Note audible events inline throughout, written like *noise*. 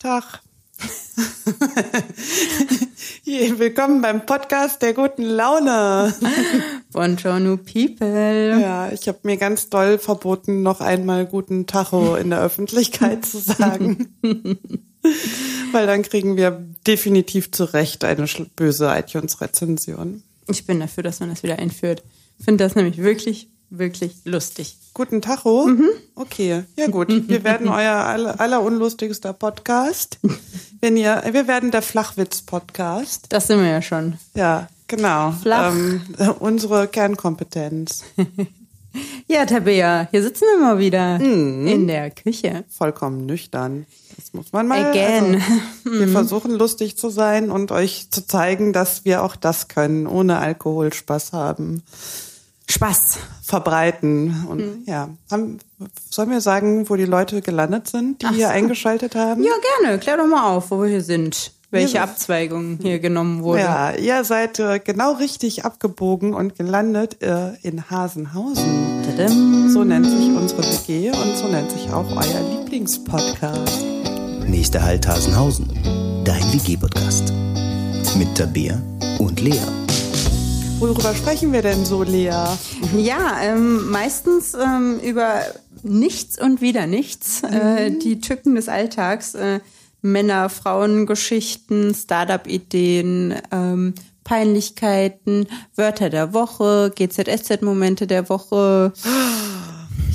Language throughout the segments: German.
Tag. *laughs* Willkommen beim Podcast der guten Laune. *laughs* Buongiorno people. Ja, ich habe mir ganz doll verboten, noch einmal guten Tacho in der Öffentlichkeit zu sagen. *laughs* Weil dann kriegen wir definitiv zu Recht eine böse iTunes-Rezension. Ich bin dafür, dass man das wieder einführt. Ich finde das nämlich wirklich, wirklich lustig. Guten Tacho? Mhm. Okay, ja gut. Wir werden euer aller, aller unlustigster Podcast. Wenn ihr, wir werden der Flachwitz-Podcast. Das sind wir ja schon. Ja, genau. Flach. Ähm, unsere Kernkompetenz. *laughs* ja, Tabea, hier sitzen wir mal wieder mhm. in der Küche. Vollkommen nüchtern. Das muss man mal. Again. Also, *laughs* wir mhm. versuchen lustig zu sein und euch zu zeigen, dass wir auch das können, ohne Alkohol Spaß haben. Spaß verbreiten. Und mhm. ja, haben, sollen wir sagen, wo die Leute gelandet sind, die Ach hier so. eingeschaltet haben? Ja, gerne. Klär doch mal auf, wo wir hier sind. Welche ja. Abzweigung hier genommen wurde. Ja, ihr seid äh, genau richtig abgebogen und gelandet äh, in Hasenhausen. Tadam. So nennt sich unsere WG und so nennt sich auch euer Lieblingspodcast. Nächster Halt Hasenhausen. Dein WG-Podcast. Mit Tabea und Lea. Worüber sprechen wir denn so, Lea? Ja, ähm, meistens ähm, über nichts und wieder nichts. Äh, mhm. Äh, die Tücken des Alltags. Äh, Männer, Frauen, Geschichten, Startup-Ideen, ähm, Peinlichkeiten, Wörter der Woche, GZSZ-Momente der Woche. *gasps*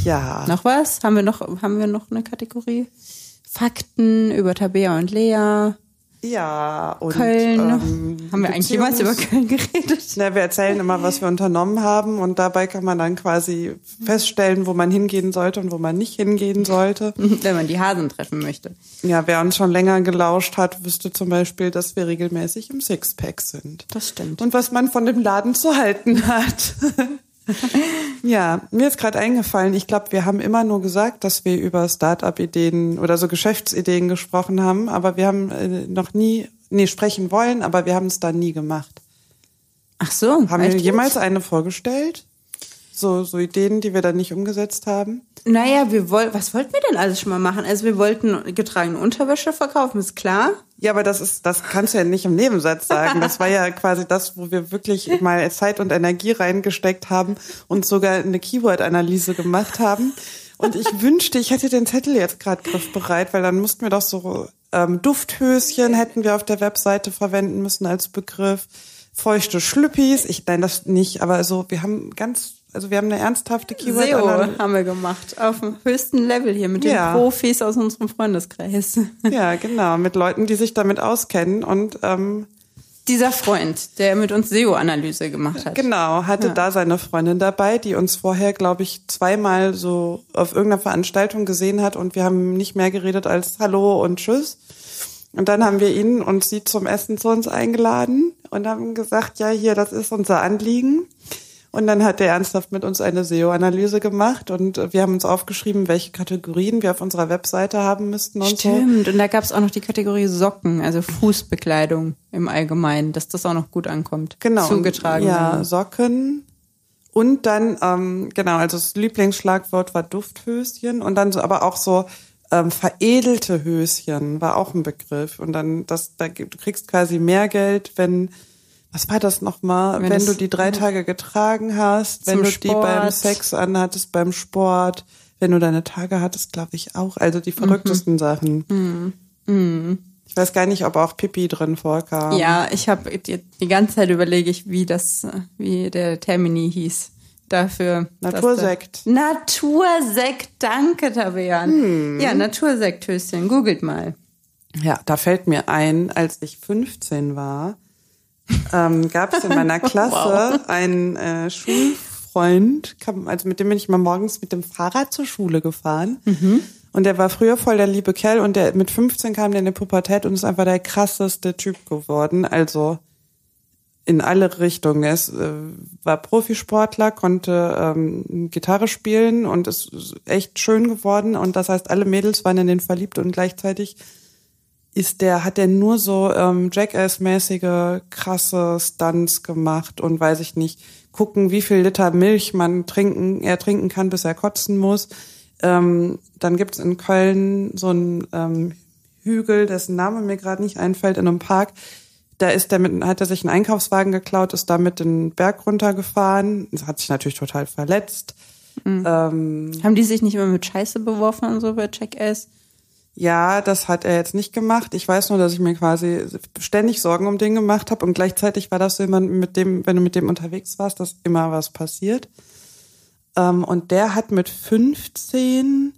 Ja. Noch was? Haben wir noch, haben wir noch eine Kategorie? Fakten über Tabea und Lea. Ja, und Köln. Ähm, haben wir eigentlich jemals über Köln geredet? Na, wir erzählen immer, was wir unternommen haben und dabei kann man dann quasi feststellen, wo man hingehen sollte und wo man nicht hingehen sollte. *laughs* Wenn man die Hasen treffen möchte. Ja, wer uns schon länger gelauscht hat, wüsste zum Beispiel, dass wir regelmäßig im Sixpack sind. Das stimmt. Und was man von dem Laden zu halten hat. *laughs* *laughs* ja, mir ist gerade eingefallen, ich glaube, wir haben immer nur gesagt, dass wir über Start-up-Ideen oder so Geschäftsideen gesprochen haben, aber wir haben äh, noch nie, nee, sprechen wollen, aber wir haben es dann nie gemacht. Ach so. Haben wir jemals eine vorgestellt? So, so Ideen, die wir dann nicht umgesetzt haben? Naja, wir wollten, was wollten wir denn alles schon mal machen? Also wir wollten getragene Unterwäsche verkaufen, ist klar. Ja, aber das ist, das kannst du ja nicht im Nebensatz sagen. Das war ja *laughs* quasi das, wo wir wirklich mal Zeit und Energie reingesteckt haben und sogar eine Keyword-Analyse gemacht haben. Und ich *laughs* wünschte, ich hätte den Zettel jetzt gerade griffbereit, weil dann mussten wir doch so ähm, Dufthöschen hätten wir auf der Webseite verwenden müssen als Begriff. Feuchte Schlüppis. Ich nein, das nicht, aber so, wir haben ganz also wir haben eine ernsthafte keyword SEO haben wir gemacht, auf dem höchsten Level hier mit ja. den Profis aus unserem Freundeskreis. *laughs* Ja, genau, mit Leuten, die sich damit auskennen und ähm, dieser Freund, der mit uns SEO-Analyse gemacht hat. Genau, hatte ja. da seine Freundin dabei, die uns vorher, glaube ich, zweimal so auf irgendeiner Veranstaltung gesehen hat und wir haben nicht mehr geredet als Hallo und Tschüss. Und dann haben wir ihn und sie zum Essen zu uns eingeladen und haben gesagt, ja, hier, das ist unser Anliegen. Und dann hat er ernsthaft mit uns eine SEO-Analyse gemacht und wir haben uns aufgeschrieben, welche Kategorien wir auf unserer Webseite haben müssten und Stimmt. So. Und da gab es auch noch die Kategorie Socken, also Fußbekleidung im Allgemeinen, dass das auch noch gut ankommt. Genau. Zugetragen. Ja, Socken. Und dann, ähm, genau, also das Lieblingsschlagwort war Dufthöschen und dann so, aber auch so ähm, veredelte Höschen war auch ein Begriff. Und dann, das, da, du kriegst quasi mehr Geld, wenn was war das nochmal? Wenn, wenn du die drei Tage getragen hast, wenn du Sport. die beim Sex anhattest, beim Sport, wenn du deine Tage hattest, glaube ich auch. Also die verrücktesten mhm. Sachen. Mhm. Mhm. Ich weiß gar nicht, ob auch Pipi drin vorkam. Ja, ich habe die, die, ganze Zeit überlege ich, wie das, wie der Termini hieß. Dafür. Natursekt. Natursekt, danke, Tabean. Hm. Ja, Natursekthöschen, googelt mal. Ja, da fällt mir ein, als ich 15 war, ähm, gab es in meiner *laughs* Klasse wow. einen äh, Schulfreund, kam, also mit dem bin ich mal morgens mit dem Fahrrad zur Schule gefahren. Mhm. Und der war früher voll der liebe Kerl und der mit 15 kam der in die Pubertät und ist einfach der krasseste Typ geworden. Also in alle Richtungen. Er ist, äh, war Profisportler, konnte ähm, Gitarre spielen und ist echt schön geworden. Und das heißt, alle Mädels waren in den verliebt und gleichzeitig ist der, hat der nur so ähm, Jackass-mäßige krasse Stunts gemacht und weiß ich nicht, gucken, wie viel Liter Milch man trinken, er trinken kann, bis er kotzen muss. Ähm, dann gibt's in Köln so ein ähm, Hügel, dessen Name mir gerade nicht einfällt, in einem Park. Da ist der mit, hat er sich einen Einkaufswagen geklaut, ist damit den Berg runtergefahren, hat sich natürlich total verletzt. Mhm. Ähm, Haben die sich nicht immer mit Scheiße beworfen und so bei Jackass? Ja, das hat er jetzt nicht gemacht. Ich weiß nur, dass ich mir quasi ständig Sorgen um den gemacht habe und gleichzeitig war das so jemand, mit dem, wenn du mit dem unterwegs warst, dass immer was passiert. Ähm, und der hat mit 15,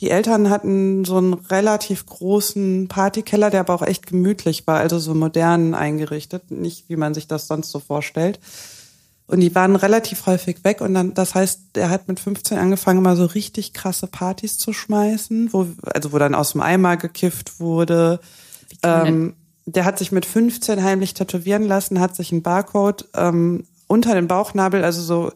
die Eltern hatten so einen relativ großen Partykeller, der aber auch echt gemütlich war, also so modern eingerichtet, nicht wie man sich das sonst so vorstellt. Und die waren relativ häufig weg und dann, das heißt, er hat mit 15 angefangen, mal so richtig krasse Partys zu schmeißen, wo, also wo dann aus dem Eimer gekifft wurde. Ähm, der hat sich mit 15 heimlich tätowieren lassen, hat sich einen Barcode ähm, unter den Bauchnabel, also so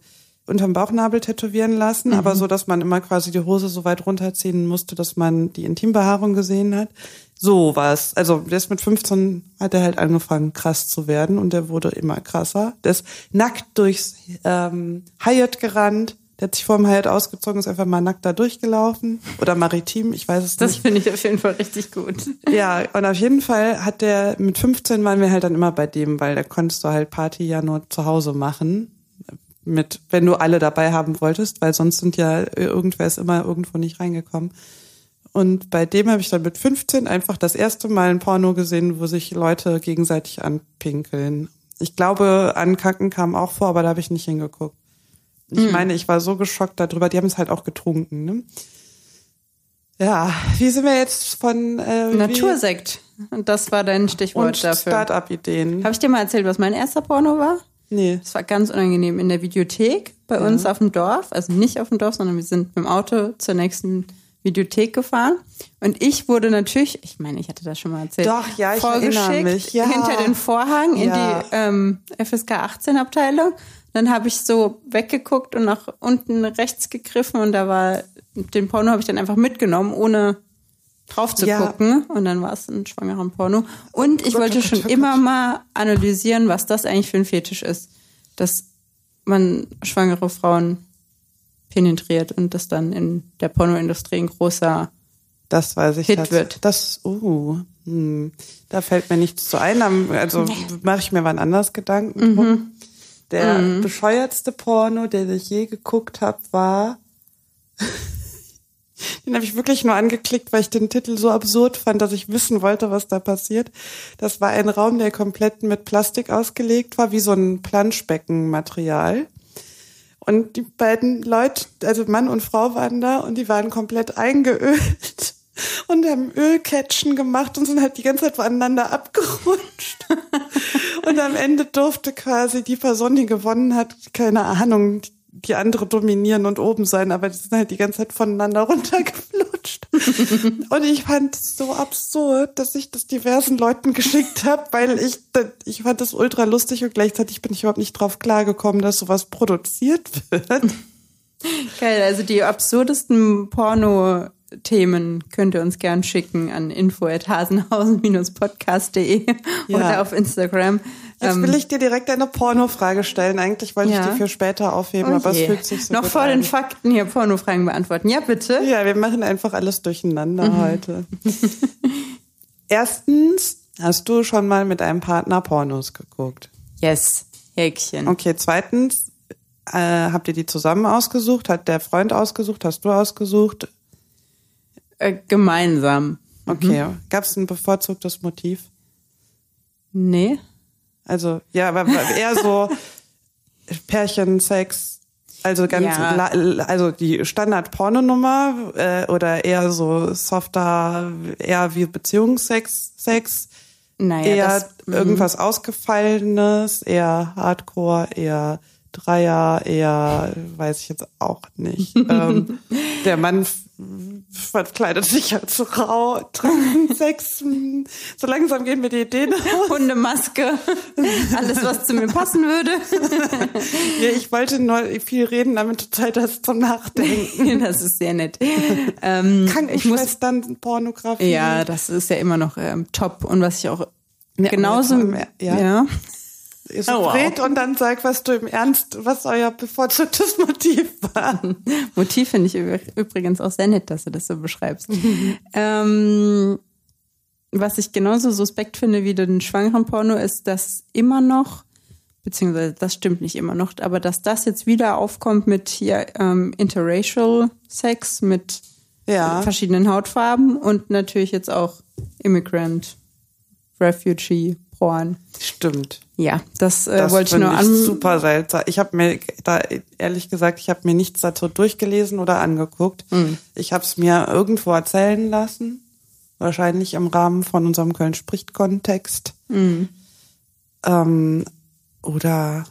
unterm Bauchnabel tätowieren lassen, mhm. aber so, dass man immer quasi die Hose so weit runterziehen musste, dass man die Intimbehaarung gesehen hat. So was. Also ist mit 15 hat er halt angefangen krass zu werden und der wurde immer krasser. Der ist nackt durchs ähm, Hyatt gerannt. Der hat sich vor dem Hyatt ausgezogen, ist einfach mal nackt da durchgelaufen. Oder maritim, ich weiß es das nicht. Das finde ich auf jeden Fall richtig gut. Ja, und auf jeden Fall hat der, mit 15 waren wir halt dann immer bei dem, weil da konntest du halt Party ja nur zu Hause machen mit, wenn du alle dabei haben wolltest, weil sonst sind ja irgendwer ist immer irgendwo nicht reingekommen. Und bei dem habe ich dann mit 15 einfach das erste Mal ein Porno gesehen, wo sich Leute gegenseitig anpinkeln. Ich glaube, Ankacken kam auch vor, aber da habe ich nicht hingeguckt. Ich mhm. meine, ich war so geschockt darüber. Die haben es halt auch getrunken. Ne? Ja, wie sind wir jetzt von äh, Natursekt? Und das war dein Stichwort und dafür. Start-up-Ideen. Habe ich dir mal erzählt, was mein erster Porno war? Nee. Das war ganz unangenehm in der Videothek bei ja. uns auf dem Dorf. Also nicht auf dem Dorf, sondern wir sind mit dem Auto zur nächsten Videothek gefahren. Und ich wurde natürlich, ich meine, ich hatte das schon mal erzählt, Doch, ja, ich erinnere mich. Ja. hinter den Vorhang ja. in die ähm, FSK 18 Abteilung. Dann habe ich so weggeguckt und nach unten rechts gegriffen und da war den Porno habe ich dann einfach mitgenommen, ohne drauf zu ja. gucken. Und dann war es ein schwangerer Porno. Und ich oh wollte oh schon immer mal analysieren, was das eigentlich für ein Fetisch ist. Dass man schwangere Frauen penetriert und das dann in der Pornoindustrie ein großer das weiß ich Hit wird. Das, uh, hm, da fällt mir nichts zu ein. Also mache ich mir wann anders Gedanken. Mhm. Der mhm. bescheuertste Porno, den ich je geguckt habe, war Den habe ich wirklich nur angeklickt, weil ich den Titel so absurd fand, dass ich wissen wollte, was da passiert. Das war ein Raum, der komplett mit Plastik ausgelegt war, wie so ein Planschbeckenmaterial. Und die beiden Leute, also Mann und Frau waren da und die waren komplett eingeölt *laughs* und haben Ölcatchen gemacht und sind halt die ganze Zeit voneinander abgerutscht. *laughs* und am Ende durfte quasi die Person, die gewonnen hat, keine Ahnung, die andere dominieren und oben sein, aber die sind halt die ganze Zeit voneinander *laughs* runtergeflutscht. und ich fand es so absurd, dass ich das diversen Leuten geschickt habe, weil ich, ich fand das ultra lustig und gleichzeitig bin ich überhaupt nicht drauf klargekommen, dass sowas produziert wird. Geil, also die absurdesten Porno Themen könnt ihr uns gern schicken an info@hasenhausen-podcast.de ja. oder auf Instagram. Jetzt will ähm, ich dir direkt eine Pornofrage stellen. Eigentlich wollte ja. ich die für später aufheben, oh aber es fühlt sich so Noch vor den Fakten hier Pornofragen beantworten. Ja, bitte. Ja, wir machen einfach alles durcheinander mhm. heute. *laughs* Erstens, hast du schon mal mit einem Partner Pornos geguckt? Yes. Häkchen. Okay, zweitens, äh, habt ihr die zusammen ausgesucht? Hat der Freund ausgesucht? Hast du ausgesucht? Äh, gemeinsam. Okay. Mhm. Gab es ein bevorzugtes Motiv? Nee. Also, ja, aber eher so Pärchen, Sex, also ganz, ja. also die Standard-Pornonummer äh, oder eher so softer, eher wie Beziehungssex, Sex, naja, eher das, mhm. irgendwas Ausgefallenes, eher Hardcore, eher Dreier, eher, weiß ich jetzt auch nicht. *laughs* ähm, der Mann verkleidet sich als Frau, trinkt *laughs* Sex. So langsam gehen mir die Ideen *laughs* aus. Hundemaske, alles, was zu mir passen würde. *laughs* ja, ich wollte nur viel reden, damit du Zeit hast zum Nachdenken. das ist sehr nett. Ähm, Krankenschwestern, Pornografie. Ja, das ist ja immer noch ähm, top. Und was ich auch genauso, ja. ja so oh, wow. und dann sag, was du im Ernst, was euer bevorzugtes *laughs* Motiv war. *laughs* Motiv finde ich übrigens auch sehr nett, dass du das so beschreibst. *laughs* ähm, was ich genauso suspekt finde wie den schwangeren Porno, ist, dass immer noch, beziehungsweise das stimmt nicht immer noch, aber dass das jetzt wieder aufkommt mit hier ähm, Interracial Sex mit Ja. verschiedenen Hautfarben und natürlich jetzt auch Immigrant, Refugee, Porn. Stimmt. Ja, das, äh, Das wollte ich nur ich an. super seltsam. Ich habe mir da ehrlich gesagt, ich habe mir nichts dazu durchgelesen oder angeguckt. Hm. Ich habe es mir irgendwo erzählen lassen, wahrscheinlich im Rahmen von unserem Köln spricht Kontext Hm. ähm, oder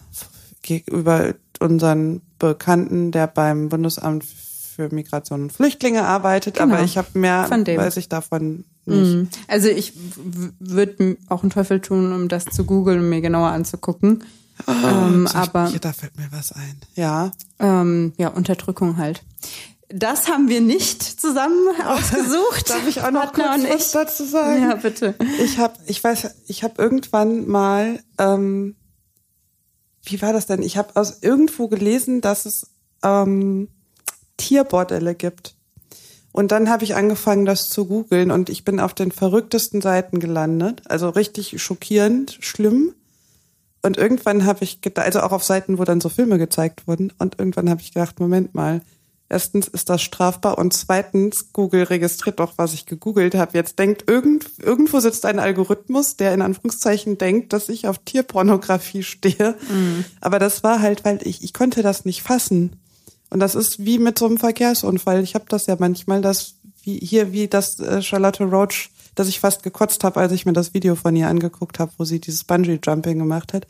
gegenüber unseren Bekannten, der beim Bundesamt für Migration und Flüchtlinge arbeitet. Genau. Aber ich habe mehr, weiß ich davon. Mhm. Also ich würde auch einen Teufel tun, um das zu googeln und mir genauer anzugucken. ähm, Sag ich, aber hier, da fällt mir was ein. Ja. ähm, ja, Unterdrückung halt. Das haben wir nicht zusammen *laughs* ausgesucht. Darf ich auch noch Partner kurz was ich. dazu sagen? Ja, bitte. Ich habe, ich weiß, ich habe irgendwann mal, ähm, wie war das denn? Ich habe aus irgendwo gelesen, dass es ähm, Tierbordelle gibt. Und dann habe ich angefangen, das zu googeln und ich bin auf den verrücktesten Seiten gelandet. Also richtig schockierend, schlimm. Und irgendwann habe ich gedacht, also auch auf Seiten, wo dann so Filme gezeigt wurden. Und irgendwann habe ich gedacht, Moment mal. Erstens ist das strafbar und zweitens, Google registriert doch, was ich gegoogelt habe. Jetzt denkt, irgend, irgendwo sitzt ein Algorithmus, der in Anführungszeichen denkt, dass ich auf Tierpornografie stehe. Aber das war halt, weil ich, ich konnte das nicht fassen. Und das ist wie mit so einem Verkehrsunfall. Ich habe das ja manchmal, das wie hier wie das äh, Charlotte Roach, dass ich fast gekotzt habe, als ich mir das Video von ihr angeguckt habe, wo sie dieses Bungee Jumping gemacht hat.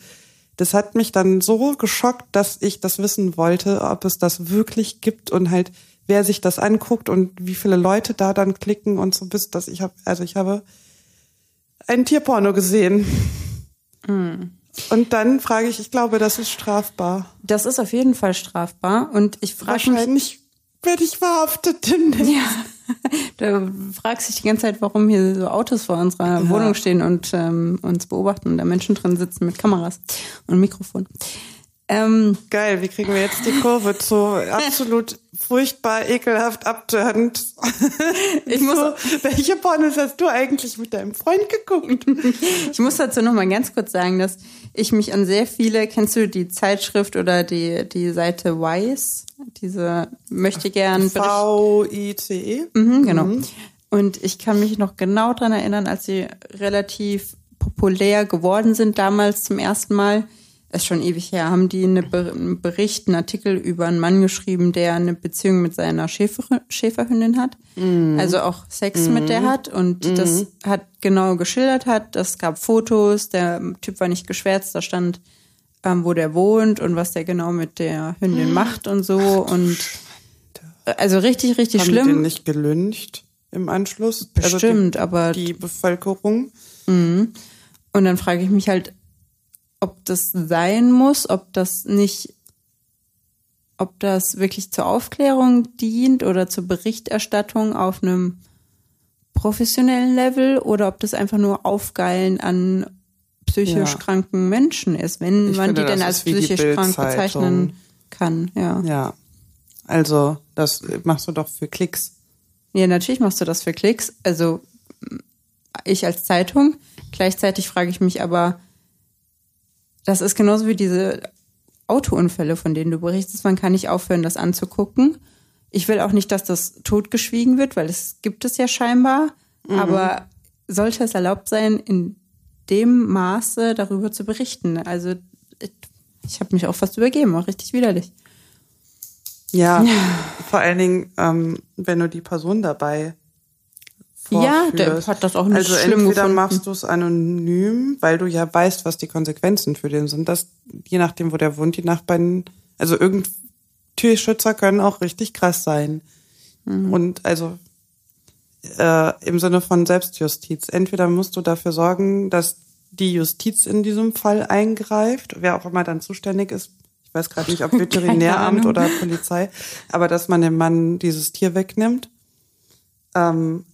Das hat mich dann so geschockt, dass ich das wissen wollte, ob es das wirklich gibt und halt wer sich das anguckt und wie viele Leute da dann klicken und so bis dass ich habe also ich habe ein Tierporno gesehen. Und dann frage ich, ich glaube, das ist strafbar. Das ist auf jeden Fall strafbar. Und ich frage mich, Wahrscheinlich werde ich verhaftet demnächst. ja, *laughs* du fragst dich die ganze Zeit, warum hier so Autos vor unserer Wohnung stehen und ähm, uns beobachten und da Menschen drin sitzen mit Kameras und Mikrofon. Ähm, Geil, wie kriegen wir jetzt die Kurve zu absolut furchtbar, ekelhaft, abtörend? *laughs* Ich muss, welche Pornos hast du eigentlich mit deinem Freund geguckt? *laughs* Ich muss dazu noch mal ganz kurz sagen, dass ich mich an sehr viele, kennst du die Zeitschrift oder die, die Seite Wise? Diese möchte gern V-I-C-E? Mhm, genau. Und ich kann mich noch genau dran erinnern, als sie relativ populär geworden sind, damals zum ersten Mal, ist schon ewig her, haben die eine Ber einen Bericht, einen Artikel über einen Mann geschrieben, der eine Beziehung mit seiner Schäfer Schäferhündin hat. Also auch Sex mit der hat. Und das hat genau geschildert hat. Das gab Fotos, der Typ war nicht geschwärzt, da stand, ähm, wo der wohnt und was der genau mit der Hündin macht und so. Und also richtig, richtig Haben die schlimm. den nicht gelyncht im Anschluss? Bestimmt, aber also die, die Bevölkerung. und dann frage ich mich halt, ob das sein muss, ob das nicht, ob das wirklich zur Aufklärung dient oder zur Berichterstattung auf einem professionellen Level oder ob das einfach nur Aufgeilen an psychisch Ja. kranken Menschen ist, wenn Ich man finde, die denn als psychisch krank bezeichnen kann. Ja. Ja. Also, das machst du doch für Klicks. Ja, natürlich machst du das für Klicks. Also ich als Zeitung. Gleichzeitig frage ich mich aber, das ist genauso wie diese Autounfälle, von denen du berichtest. Man kann nicht aufhören, das anzugucken. Ich will auch nicht, dass das totgeschwiegen wird, weil es gibt es ja scheinbar. Aber sollte es erlaubt sein, in dem Maße darüber zu berichten? Also ich, habe mich auch fast übergeben, war richtig widerlich. Ja, *laughs* vor allen Dingen, ähm, wenn du die Person dabei Ja, der hat das auch nicht Also schlimm entweder gefunden. machst du es anonym, weil du ja weißt, was die Konsequenzen für den sind. Das, je nachdem, wo der wohnt, die Nachbarn, also irgend Tierschützer können auch richtig krass sein. Mhm. Und also äh, im Sinne von Selbstjustiz. Entweder musst du dafür sorgen, dass die Justiz in diesem Fall eingreift, wer auch immer dann zuständig ist. Ich weiß gerade nicht, ob *laughs* Veterinäramt oder Polizei, aber dass man dem Mann dieses Tier wegnimmt. Ähm,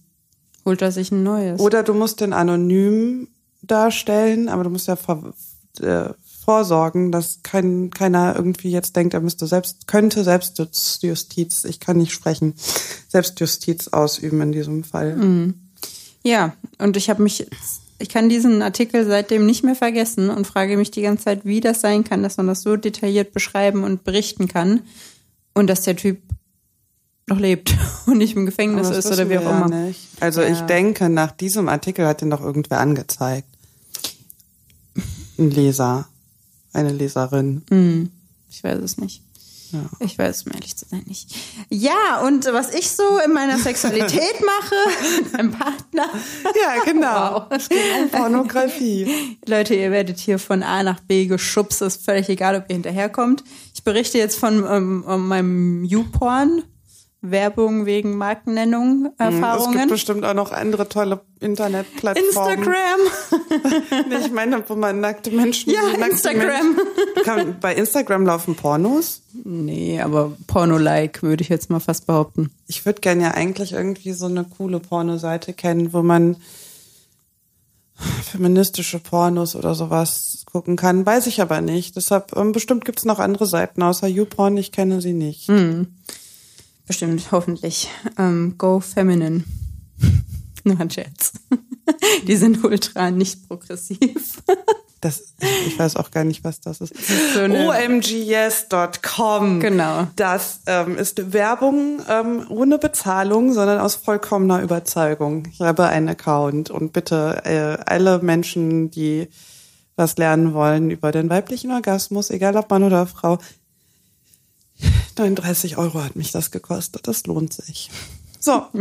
Holt er sich ein neues. oder du musst den anonym darstellen, aber du musst ja vor, äh, vorsorgen, dass kein, keiner irgendwie jetzt denkt, er müsste selbst, könnte Selbstjustiz, ich kann nicht sprechen, Selbstjustiz ausüben in diesem Fall. Mhm. Ja, und ich habe mich, ich kann diesen Artikel seitdem nicht mehr vergessen und frage mich die ganze Zeit, wie das sein kann, dass man das so detailliert beschreiben und berichten kann und dass der Typ noch lebt *laughs* und nicht im Gefängnis ist oder wie auch ja immer. Nicht. Also Ja. ich denke, nach diesem Artikel hat den doch irgendwer angezeigt. Ein Leser. Eine Leserin. Hm, ich weiß es nicht. Ja. Ich weiß es, um ehrlich zu sein, nicht. Ja, und was ich so in meiner Sexualität mache, *laughs* meinem Partner. Ja, genau. *laughs* Wow. Es geht um Pornografie. Leute, ihr werdet hier von A nach B geschubst, ist völlig egal, ob ihr hinterherkommt. Ich berichte jetzt von ähm, meinem YouPorn. Werbung wegen Markennennung, Es gibt Erfahrungen. bestimmt auch noch andere tolle Internetplattformen. Instagram. *laughs* Ich meine, wo man nackte Menschen Ja, nackte Instagram. Menschen, kann, bei Instagram laufen Pornos. Nee, aber Porno-like würde ich jetzt mal fast behaupten. Ich würde gerne ja eigentlich irgendwie so eine coole Pornoseite kennen, wo man feministische Pornos oder sowas gucken kann. Weiß ich aber nicht. Deshalb, ähm, bestimmt gibt's noch andere Seiten außer YouPorn. Ich kenne sie nicht. Bestimmt, hoffentlich. Ähm, Go Feminine. *laughs* Nur ein Scherz. *laughs* Die sind ultra nicht progressiv. *laughs* Das, ich weiß auch gar nicht, was das ist. so OMGS.com. Genau. Das ähm, ist Werbung ähm, ohne Bezahlung, sondern aus vollkommener Überzeugung. Ich habe einen Account und bitte äh, alle Menschen, die was lernen wollen über den weiblichen Orgasmus, egal ob Mann oder Frau, 39 Euro hat mich das gekostet. Das lohnt sich. So. *laughs*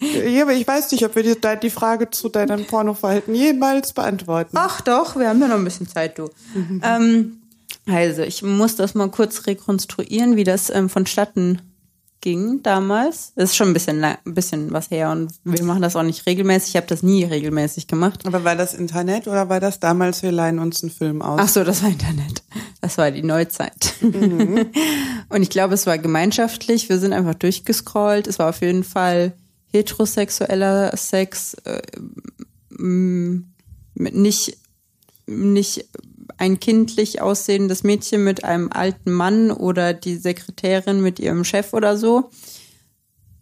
Ich weiß nicht, ob wir die, die Frage zu deinem Pornoverhalten jemals beantworten. Ach doch, wir haben ja noch ein bisschen Zeit, du. Ähm, also, ich muss das mal kurz rekonstruieren, wie das ähm, vonstatten ging damals. Das ist schon ein bisschen, ein bisschen was her und wir machen das auch nicht regelmäßig. Ich habe das nie regelmäßig gemacht. Aber war das Internet oder war das damals, wir leihen uns einen Film aus? Ach so, das war Internet. Das war die Neuzeit. *laughs* Und ich glaube, es war gemeinschaftlich. Wir sind einfach durchgescrollt. Es war auf jeden Fall heterosexueller Sex, äh, nicht, nicht ein kindlich aussehendes Mädchen mit einem alten Mann oder die Sekretärin mit ihrem Chef oder so.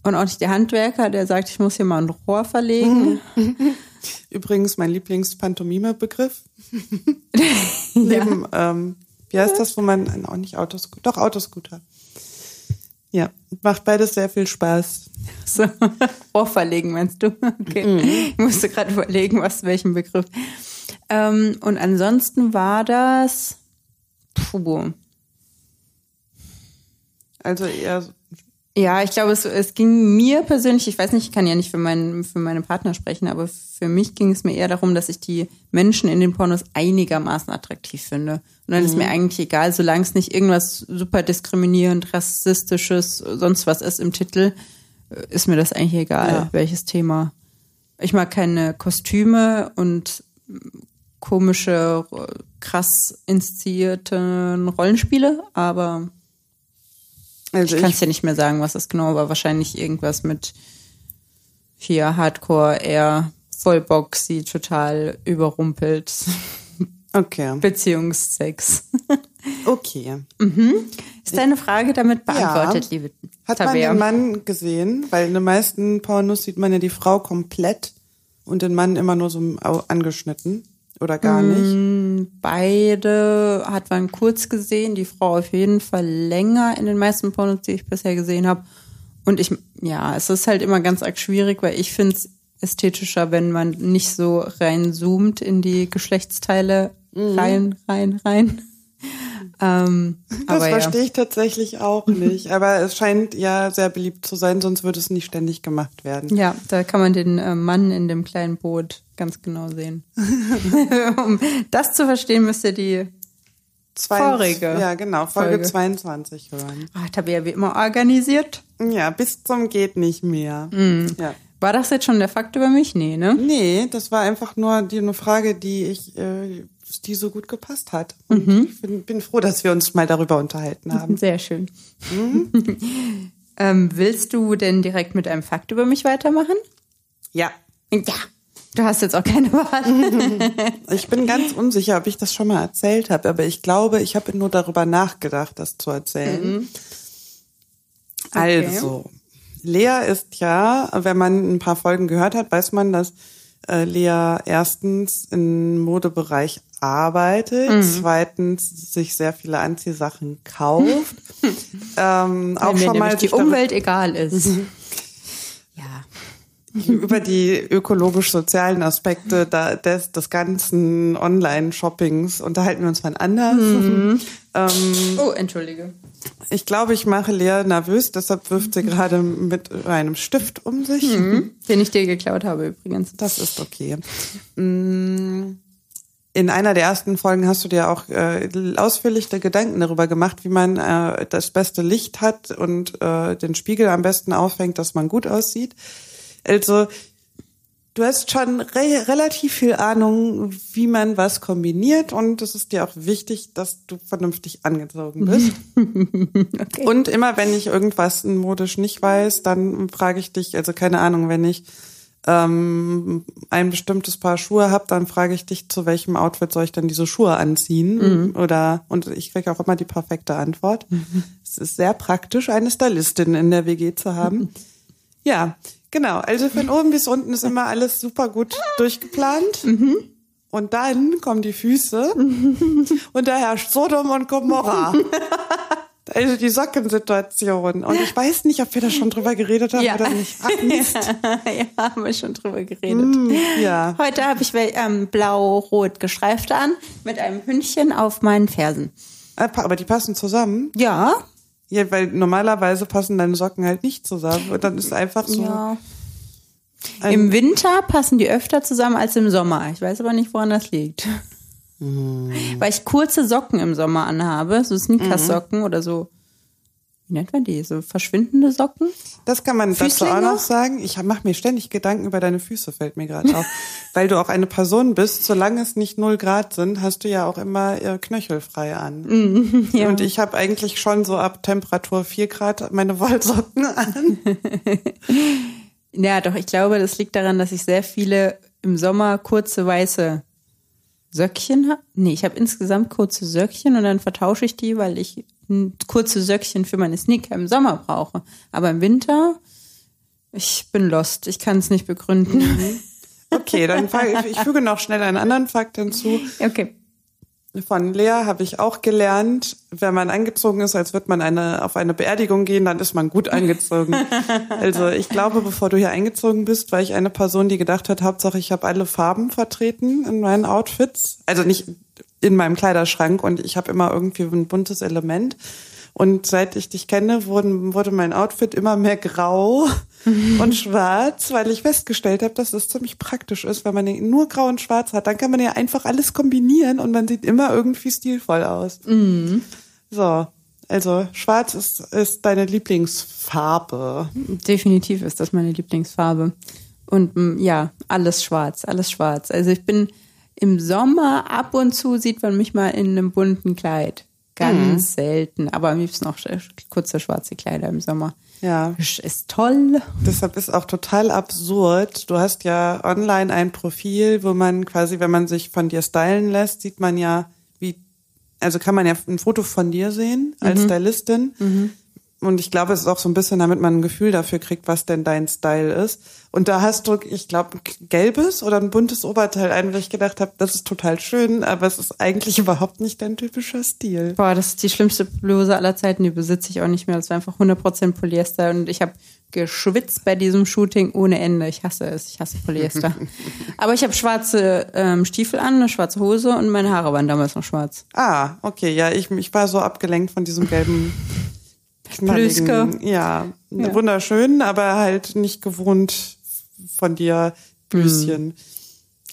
Und auch nicht der Handwerker, der sagt, ich muss hier mal ein Rohr verlegen. *laughs* Übrigens mein Lieblings-Pantomime-Begriff. *laughs* Neben, ähm, wie heißt das, wo man, auch nicht Autoscooter, doch Autoscooter. Ja, macht beides sehr viel Spaß. So, *laughs* Rohr verlegen, meinst du? Okay. Ich musste gerade überlegen, was, welchen Begriff. Ähm, und ansonsten war das, puh. Also eher, Ja, ich glaube, es, es ging mir persönlich, ich weiß nicht, ich kann ja nicht für meinen, für meine Partner sprechen, aber für mich ging es mir eher darum, dass ich die Menschen in den Pornos einigermaßen attraktiv finde. Und dann ist mir eigentlich egal, solange es nicht irgendwas super diskriminierend, rassistisches, sonst was ist im Titel, ist mir das eigentlich egal, Ja. welches Thema. Ich mag keine Kostüme und komische, krass inszenierte Rollenspiele, aber also ich kann es dir nicht mehr sagen, was das genau war. Wahrscheinlich irgendwas mit hier Hardcore, eher Vollboxy, total überrumpelt. okay, *laughs* Beziehungsex. *laughs* okay. Ist deine Frage damit beantwortet, Ja. liebe Hat man Tabea? den Mann gesehen? Weil in den meisten Pornos sieht man ja die Frau komplett und den Mann immer nur so angeschnitten oder gar Mm. nicht. Beide hat man kurz gesehen, die Frau auf jeden Fall länger in den meisten Pornos, die ich bisher gesehen habe. Und ich, ja, es ist halt immer ganz arg schwierig, weil ich finde es ästhetischer, wenn man nicht so reinzoomt in die Geschlechtsteile rein, rein, rein. Ähm, Das aber ja. verstehe ich tatsächlich auch *laughs* nicht. Aber es scheint ja sehr beliebt zu sein, sonst würde es nicht ständig gemacht werden. Ja, da kann man den äh, Mann in dem kleinen Boot ganz genau sehen. *laughs* um das zu verstehen, müsst ihr die Zwei- Vorige Ja, genau, Folge, Folge. 22 hören. Ah, Tabea wie immer organisiert. Ja, bis zum geht nicht mehr. Mhm. Ja. War das jetzt schon der Fakt über mich? Nee, ne? Nee, das war einfach nur die eine Frage, die ich, äh, die so gut gepasst hat. Und Mhm. ich bin, bin froh, dass wir uns mal darüber unterhalten haben. *laughs* Sehr schön. *laughs* ähm, willst du denn direkt mit einem Fakt über mich weitermachen? Ja. Ja. Du hast jetzt auch keine Wahl. *laughs* Ich bin ganz unsicher, ob ich das schon mal erzählt habe, aber ich glaube, ich habe nur darüber nachgedacht, das zu erzählen. Okay. Also, Lea ist ja, wenn man ein paar Folgen gehört hat, weiß man, dass äh, Lea erstens im Modebereich arbeitet, mhm. zweitens sich sehr viele Anziehsachen kauft, *laughs* ähm, auch schon mal die Umwelt egal ist. *laughs* ja. Über die ökologisch-sozialen Aspekte des, des ganzen Online-Shoppings unterhalten wir uns mal anders. Mhm. *laughs* ähm, oh, entschuldige. Ich glaube, ich mache Lea nervös, deshalb wirft sie gerade mit einem Stift um sich. Mhm, den ich dir geklaut habe übrigens. Das ist okay. Mm, in einer der ersten Folgen hast du dir auch äh, ausführlich Gedanken darüber gemacht, wie man äh, das beste Licht hat und äh, den Spiegel am besten aufhängt, dass man gut aussieht. Also du hast schon re relativ viel Ahnung, wie man was kombiniert und es ist dir auch wichtig, dass du vernünftig angezogen bist. *laughs* okay. Und immer wenn ich irgendwas modisch nicht weiß, dann frage ich dich, also keine Ahnung, wenn ich ähm, ein bestimmtes Paar Schuhe habe, dann frage ich dich, zu welchem Outfit soll ich denn diese Schuhe anziehen? Mhm. Oder und ich kriege auch immer die perfekte Antwort. Mhm. Es ist sehr praktisch, eine Stylistin in der WG zu haben. Mhm. *laughs* Ja, Genau, also von oben bis unten ist immer alles super gut durchgeplant. Mhm. Und dann kommen die Füße und da herrscht Sodom und Gomorra. *laughs* Also die Sockensituation. Und ich weiß nicht, ob wir da schon drüber geredet haben ja. oder nicht. *laughs* Ach, Mist. ja, haben wir schon drüber geredet. Mm, ja. Heute habe ich ähm, blau-rot gestreifte an mit einem Hündchen auf meinen Fersen. Äh, aber die passen zusammen? Ja. Ja, weil normalerweise passen deine Socken halt nicht zusammen. Und dann ist es einfach so. Ja. Im Winter passen die öfter zusammen als im Sommer. Ich weiß aber nicht, woran das liegt. Mhm. Weil ich kurze Socken im Sommer anhabe, so Sneakersocken mhm. oder so wie nennt man die, so verschwindende Socken? Das kann man dazu auch noch sagen. Ich mache mir ständig Gedanken über deine Füße, fällt mir gerade auf. *laughs* Weil du auch eine Person bist, solange es nicht null Grad sind, hast du ja auch immer äh, knöchelfrei an. Mm, *laughs* ja. Und ich habe eigentlich schon so ab Temperatur vier Grad meine Wollsocken an. *laughs* ja, doch, ich glaube, das liegt daran, dass ich sehr viele im Sommer kurze weiße Söckchen habe. Nee, ich habe insgesamt kurze Söckchen und dann vertausche ich die, weil ich kurze Söckchen für meine Sneaker im Sommer brauche. Aber im Winter, ich bin lost. Ich kann es nicht begründen. Mhm. Okay, dann ich, ich füge noch schnell einen anderen Fakt hinzu. *laughs* Okay. Von Lea habe ich auch gelernt, wenn man angezogen ist, als würde man eine, auf eine Beerdigung gehen, dann ist man gut angezogen. *laughs* also ich glaube, bevor du hier eingezogen bist, war ich eine Person, die gedacht hat, Hauptsache ich habe alle Farben vertreten in meinen Outfits. Also nicht in meinem Kleiderschrank und ich habe immer irgendwie ein buntes Element. Und seit ich dich kenne, wurden, wurde mein Outfit immer mehr grau *laughs* und schwarz, weil ich festgestellt habe, dass es ziemlich praktisch ist, wenn man nur grau und schwarz hat. Dann kann man ja einfach alles kombinieren und man sieht immer irgendwie stilvoll aus. Mhm. So, also schwarz ist, ist deine Lieblingsfarbe. Definitiv ist das meine Lieblingsfarbe. Und mm, ja, alles schwarz, alles schwarz. Also ich bin im Sommer ab und zu sieht man mich mal in einem bunten Kleid. Ganz mhm. selten, aber am liebsten auch kurze schwarze Kleider im Sommer. Ja. Ist toll. Deshalb ist auch total absurd. Du hast ja online ein Profil, wo man quasi, wenn man sich von dir stylen lässt, sieht man ja, wie, also kann man ja ein Foto von dir sehen als mhm. Stylistin. Mhm. Und ich glaube, es ist auch so ein bisschen, damit man ein Gefühl dafür kriegt, was denn dein Style ist. Und da hast du, ich glaube, ein gelbes oder ein buntes Oberteil ein, weil ich gedacht habe, das ist total schön, aber es ist eigentlich *laughs* überhaupt nicht dein typischer Stil. Boah, das ist die schlimmste Bluse aller Zeiten, die besitze ich auch nicht mehr. Das war einfach 100% Polyester und ich habe geschwitzt bei diesem Shooting ohne Ende. Ich hasse es, ich hasse Polyester. *laughs* aber ich habe schwarze ähm, Stiefel an, eine schwarze Hose und meine Haare waren damals noch schwarz. Ah, okay, ja, ich, ich war so abgelenkt von diesem gelben Blüske. Ja, ja, wunderschön, aber halt nicht gewohnt von dir Blüschen. Hm.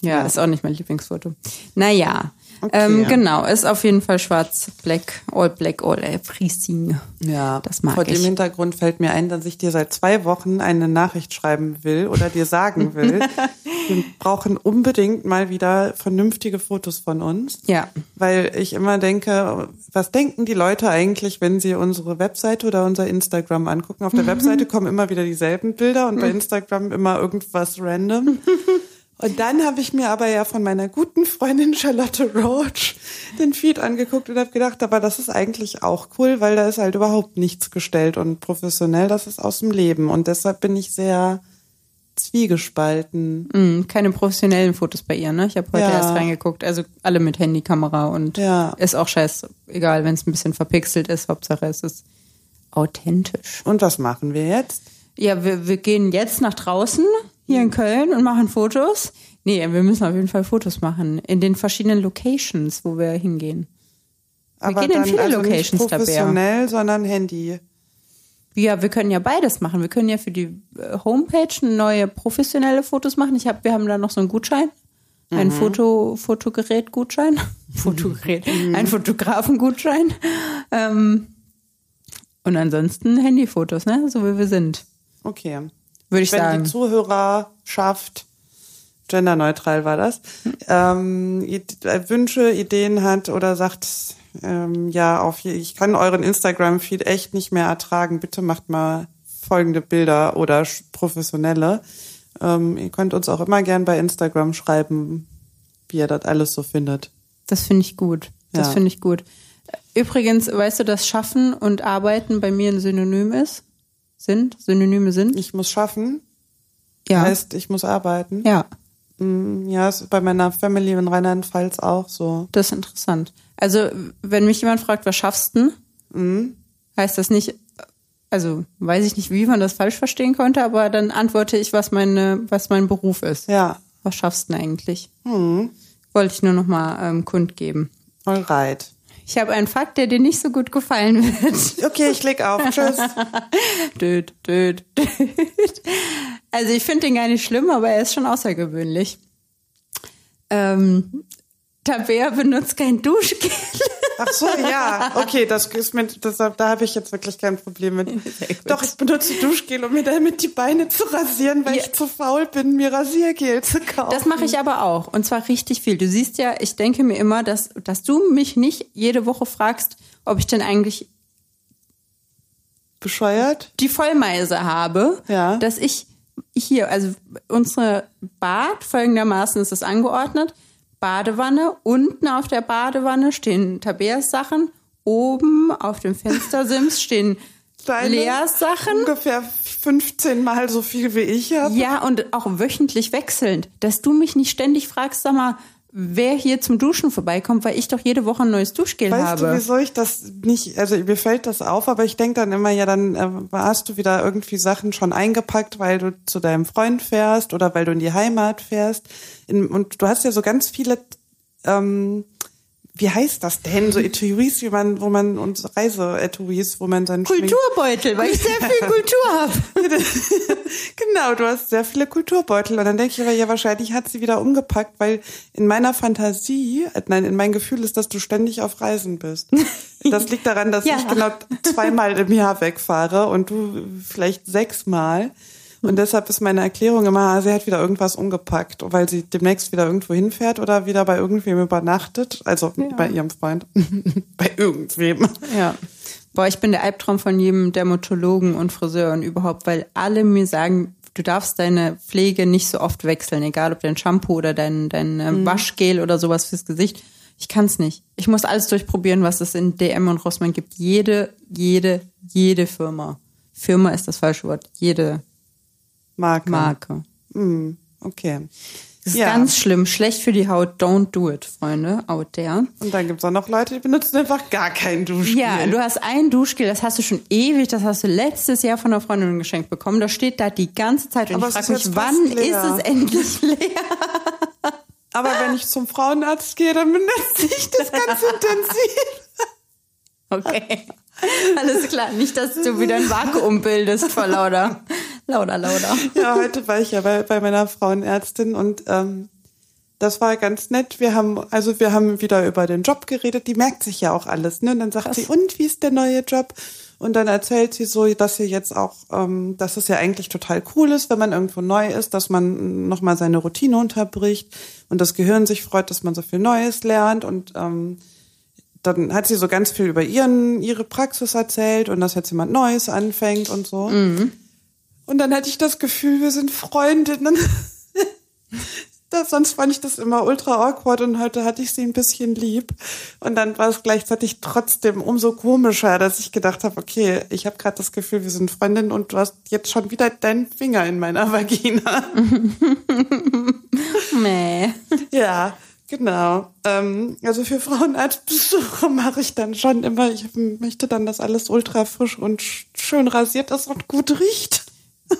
Ja, ja, ist auch nicht mein Lieblingsfoto. Naja, Okay, ähm, ja. Genau, ist auf jeden Fall schwarz, black, all black, all everything. Ja, das mag Vor ich. dem Hintergrund fällt mir ein, dass ich dir seit zwei Wochen eine Nachricht schreiben will oder dir sagen will. *laughs* wir brauchen unbedingt mal wieder vernünftige Fotos von uns. Ja. Weil ich immer denke, was denken die Leute eigentlich, wenn sie unsere Webseite oder unser Instagram angucken? Auf der. *laughs* Webseite kommen immer wieder dieselben Bilder und bei mhm. Instagram immer irgendwas random. *laughs* Und dann habe ich mir aber ja von meiner guten Freundin Charlotte Roach den Feed angeguckt und habe gedacht, aber das ist eigentlich auch cool, weil da ist halt überhaupt nichts gestellt und professionell, das ist aus dem Leben. Und deshalb bin ich sehr zwiegespalten. Mm, keine professionellen Fotos bei ihr, ne? Ich habe heute Ja. erst reingeguckt. Also alle mit Handykamera und Ja. ist auch scheiß, egal, wenn es ein bisschen verpixelt ist. Hauptsache es ist authentisch. Und was machen wir jetzt? Ja, wir, wir gehen jetzt nach draußen hier in Köln und machen Fotos. Nee, wir müssen auf jeden Fall Fotos machen in den verschiedenen Locations, wo wir hingehen. Aber gehen in viele also Locations, nicht professionell, sondern Handy. Ja, wir können ja beides machen. Wir können ja für die äh, Homepage neue professionelle Fotos machen. Ich hab, wir haben da noch so einen Gutschein. Ein Foto, Fotogerät-Gutschein. *laughs* Fotogerät. Ein Fotografengutschein. Ähm, und ansonsten Handyfotos, ne? So wie wir sind. Okay. Würde ich Wenn sagen. die Zuhörerschaft, genderneutral war das, ähm, äh, Wünsche, Ideen hat oder sagt, ähm, ja, auf, ich kann euren Instagram-Feed echt nicht mehr ertragen, bitte macht mal folgende Bilder oder professionelle. Ähm, ihr könnt uns auch immer gern bei Instagram schreiben, wie ihr das alles so findet. Das finde ich gut. Das Ja. finde ich gut. Übrigens, weißt du, dass Schaffen und Arbeiten bei mir ein Synonym ist? Sind? Synonyme sind? Ich muss schaffen, Ja. heißt, ich muss arbeiten. ja. Mm, Ja, ist bei meiner Family in Rheinland-Pfalz auch so. Das ist interessant. Also, wenn mich jemand fragt, was schaffst du? Mhm. Heißt das nicht, also weiß ich nicht, wie man das falsch verstehen könnte, aber dann antworte ich, was meine, was mein Beruf ist. Ja, Was schaffst du denn eigentlich? hm. Wollte ich nur noch mal ähm, kundgeben. alright. Ich habe einen Fakt, der dir nicht so gut gefallen wird. Okay, ich leg auf. Tschüss. Död, död, död. Also ich finde den gar nicht schlimm, aber er ist schon außergewöhnlich. Ähm, Tabea benutzt kein Duschgel. Ach so, ja. Okay, das ist mit, das, da habe ich jetzt wirklich kein Problem mit. *laughs* Doch, ich benutze Duschgel, um mir damit die Beine zu rasieren, weil Ja. ich zu faul bin, mir Rasiergel zu kaufen. Das mache ich aber auch. Und zwar richtig viel. Du siehst ja, ich denke mir immer, dass, dass du mich nicht jede Woche fragst, ob ich denn eigentlich bescheuert. die Vollmeise habe, Ja. dass ich hier, also unsere Bad, folgendermaßen ist es angeordnet, Badewanne, unten auf der Badewanne stehen Tabeas Sachen, oben auf dem Fenstersims *laughs* stehen Deine Leas Sachen. Ungefähr 15 Mal so viel wie ich habe. Ja, und auch wöchentlich wechselnd, dass du mich nicht ständig fragst, sag mal, wer hier zum Duschen vorbeikommt, weil ich doch jede Woche ein neues Duschgel Weißt habe. du, wieso ich das nicht, also mir fällt das auf, aber ich denke dann immer, ja, dann äh, hast du wieder irgendwie Sachen schon eingepackt, weil du zu deinem Freund fährst oder weil du in die Heimat fährst. In, und du hast ja so ganz viele, ähm, wie heißt das denn, so Etuis, wie man, wo man, und Reiseetuis, wo man dann Kulturbeutel, weil ich sehr viel *laughs* Kultur habe. genau, du hast sehr viele Kulturbeutel. Und dann denke ich aber, ja, wahrscheinlich hat sie wieder umgepackt, weil in meiner Fantasie, äh, nein, in mein Gefühl ist, dass du ständig auf Reisen bist. Das liegt daran, dass *laughs* Ja. ich genau zweimal im Jahr wegfahre und du vielleicht sechsmal. Und deshalb ist meine Erklärung immer, sie hat wieder irgendwas umgepackt, weil sie demnächst wieder irgendwo hinfährt oder wieder bei irgendwem übernachtet. Also bei ihrem Freund. *laughs* bei irgendwem. Ja. Boah, ich bin der Albtraum von jedem Dermatologen und Friseur und überhaupt, weil alle mir sagen, du darfst deine Pflege nicht so oft wechseln, egal ob dein Shampoo oder dein, dein äh, Waschgel oder sowas fürs Gesicht. Ich kann's nicht. Ich muss alles durchprobieren, was es in DM und Rossmann gibt. Jede, jede, jede Firma. Firma ist das falsche Wort. Jede Marke. Marke. Hm, okay. Das ist Ja. ganz schlimm. Schlecht für die Haut. Don't do it, Freunde. Out there. Und dann gibt's auch noch Leute, die benutzen einfach gar kein Duschgel. Ja, du hast ein Duschgel, das hast du schon ewig, das hast du letztes Jahr von einer Freundin geschenkt bekommen. Das steht da die ganze Zeit und Aber ich es frage mich, wann leer. ist es endlich leer? Aber wenn ich zum Frauenarzt gehe, dann benutze ich das ganz *laughs* intensiv. Okay. *laughs* Alles klar, nicht, dass du wieder ein Vakuum bildest vor lauter, lauter, lauter. Ja, heute war ich ja bei, bei meiner Frauenärztin und ähm, das war ganz nett. Wir haben, also wir haben wieder über den Job geredet. Die merkt sich ja auch alles, ne? Und dann sagt sie, und wie ist der neue Job? Und dann erzählt sie so, dass sie jetzt auch, ähm, dass es ja eigentlich total cool ist, wenn man irgendwo neu ist, dass man nochmal seine Routine unterbricht und das Gehirn sich freut, dass man so viel Neues lernt und ähm, dann hat sie so ganz viel über ihren, ihre Praxis erzählt und dass jetzt jemand Neues anfängt und so. Und dann hatte ich das Gefühl, wir sind Freundinnen. *laughs* Das, sonst fand ich das immer ultra awkward und heute hatte ich sie ein bisschen lieb. Und dann war es gleichzeitig trotzdem umso komischer, dass ich gedacht habe, okay, ich habe gerade das Gefühl, wir sind Freundinnen und du hast jetzt schon wieder deinen Finger in meiner Vagina. *laughs* Mäh. ja, genau. Ähm, also für Frauenarztbesuche *laughs* mache ich dann schon immer, ich möchte dann, dass alles ultra frisch und schön rasiert ist und gut riecht. *laughs*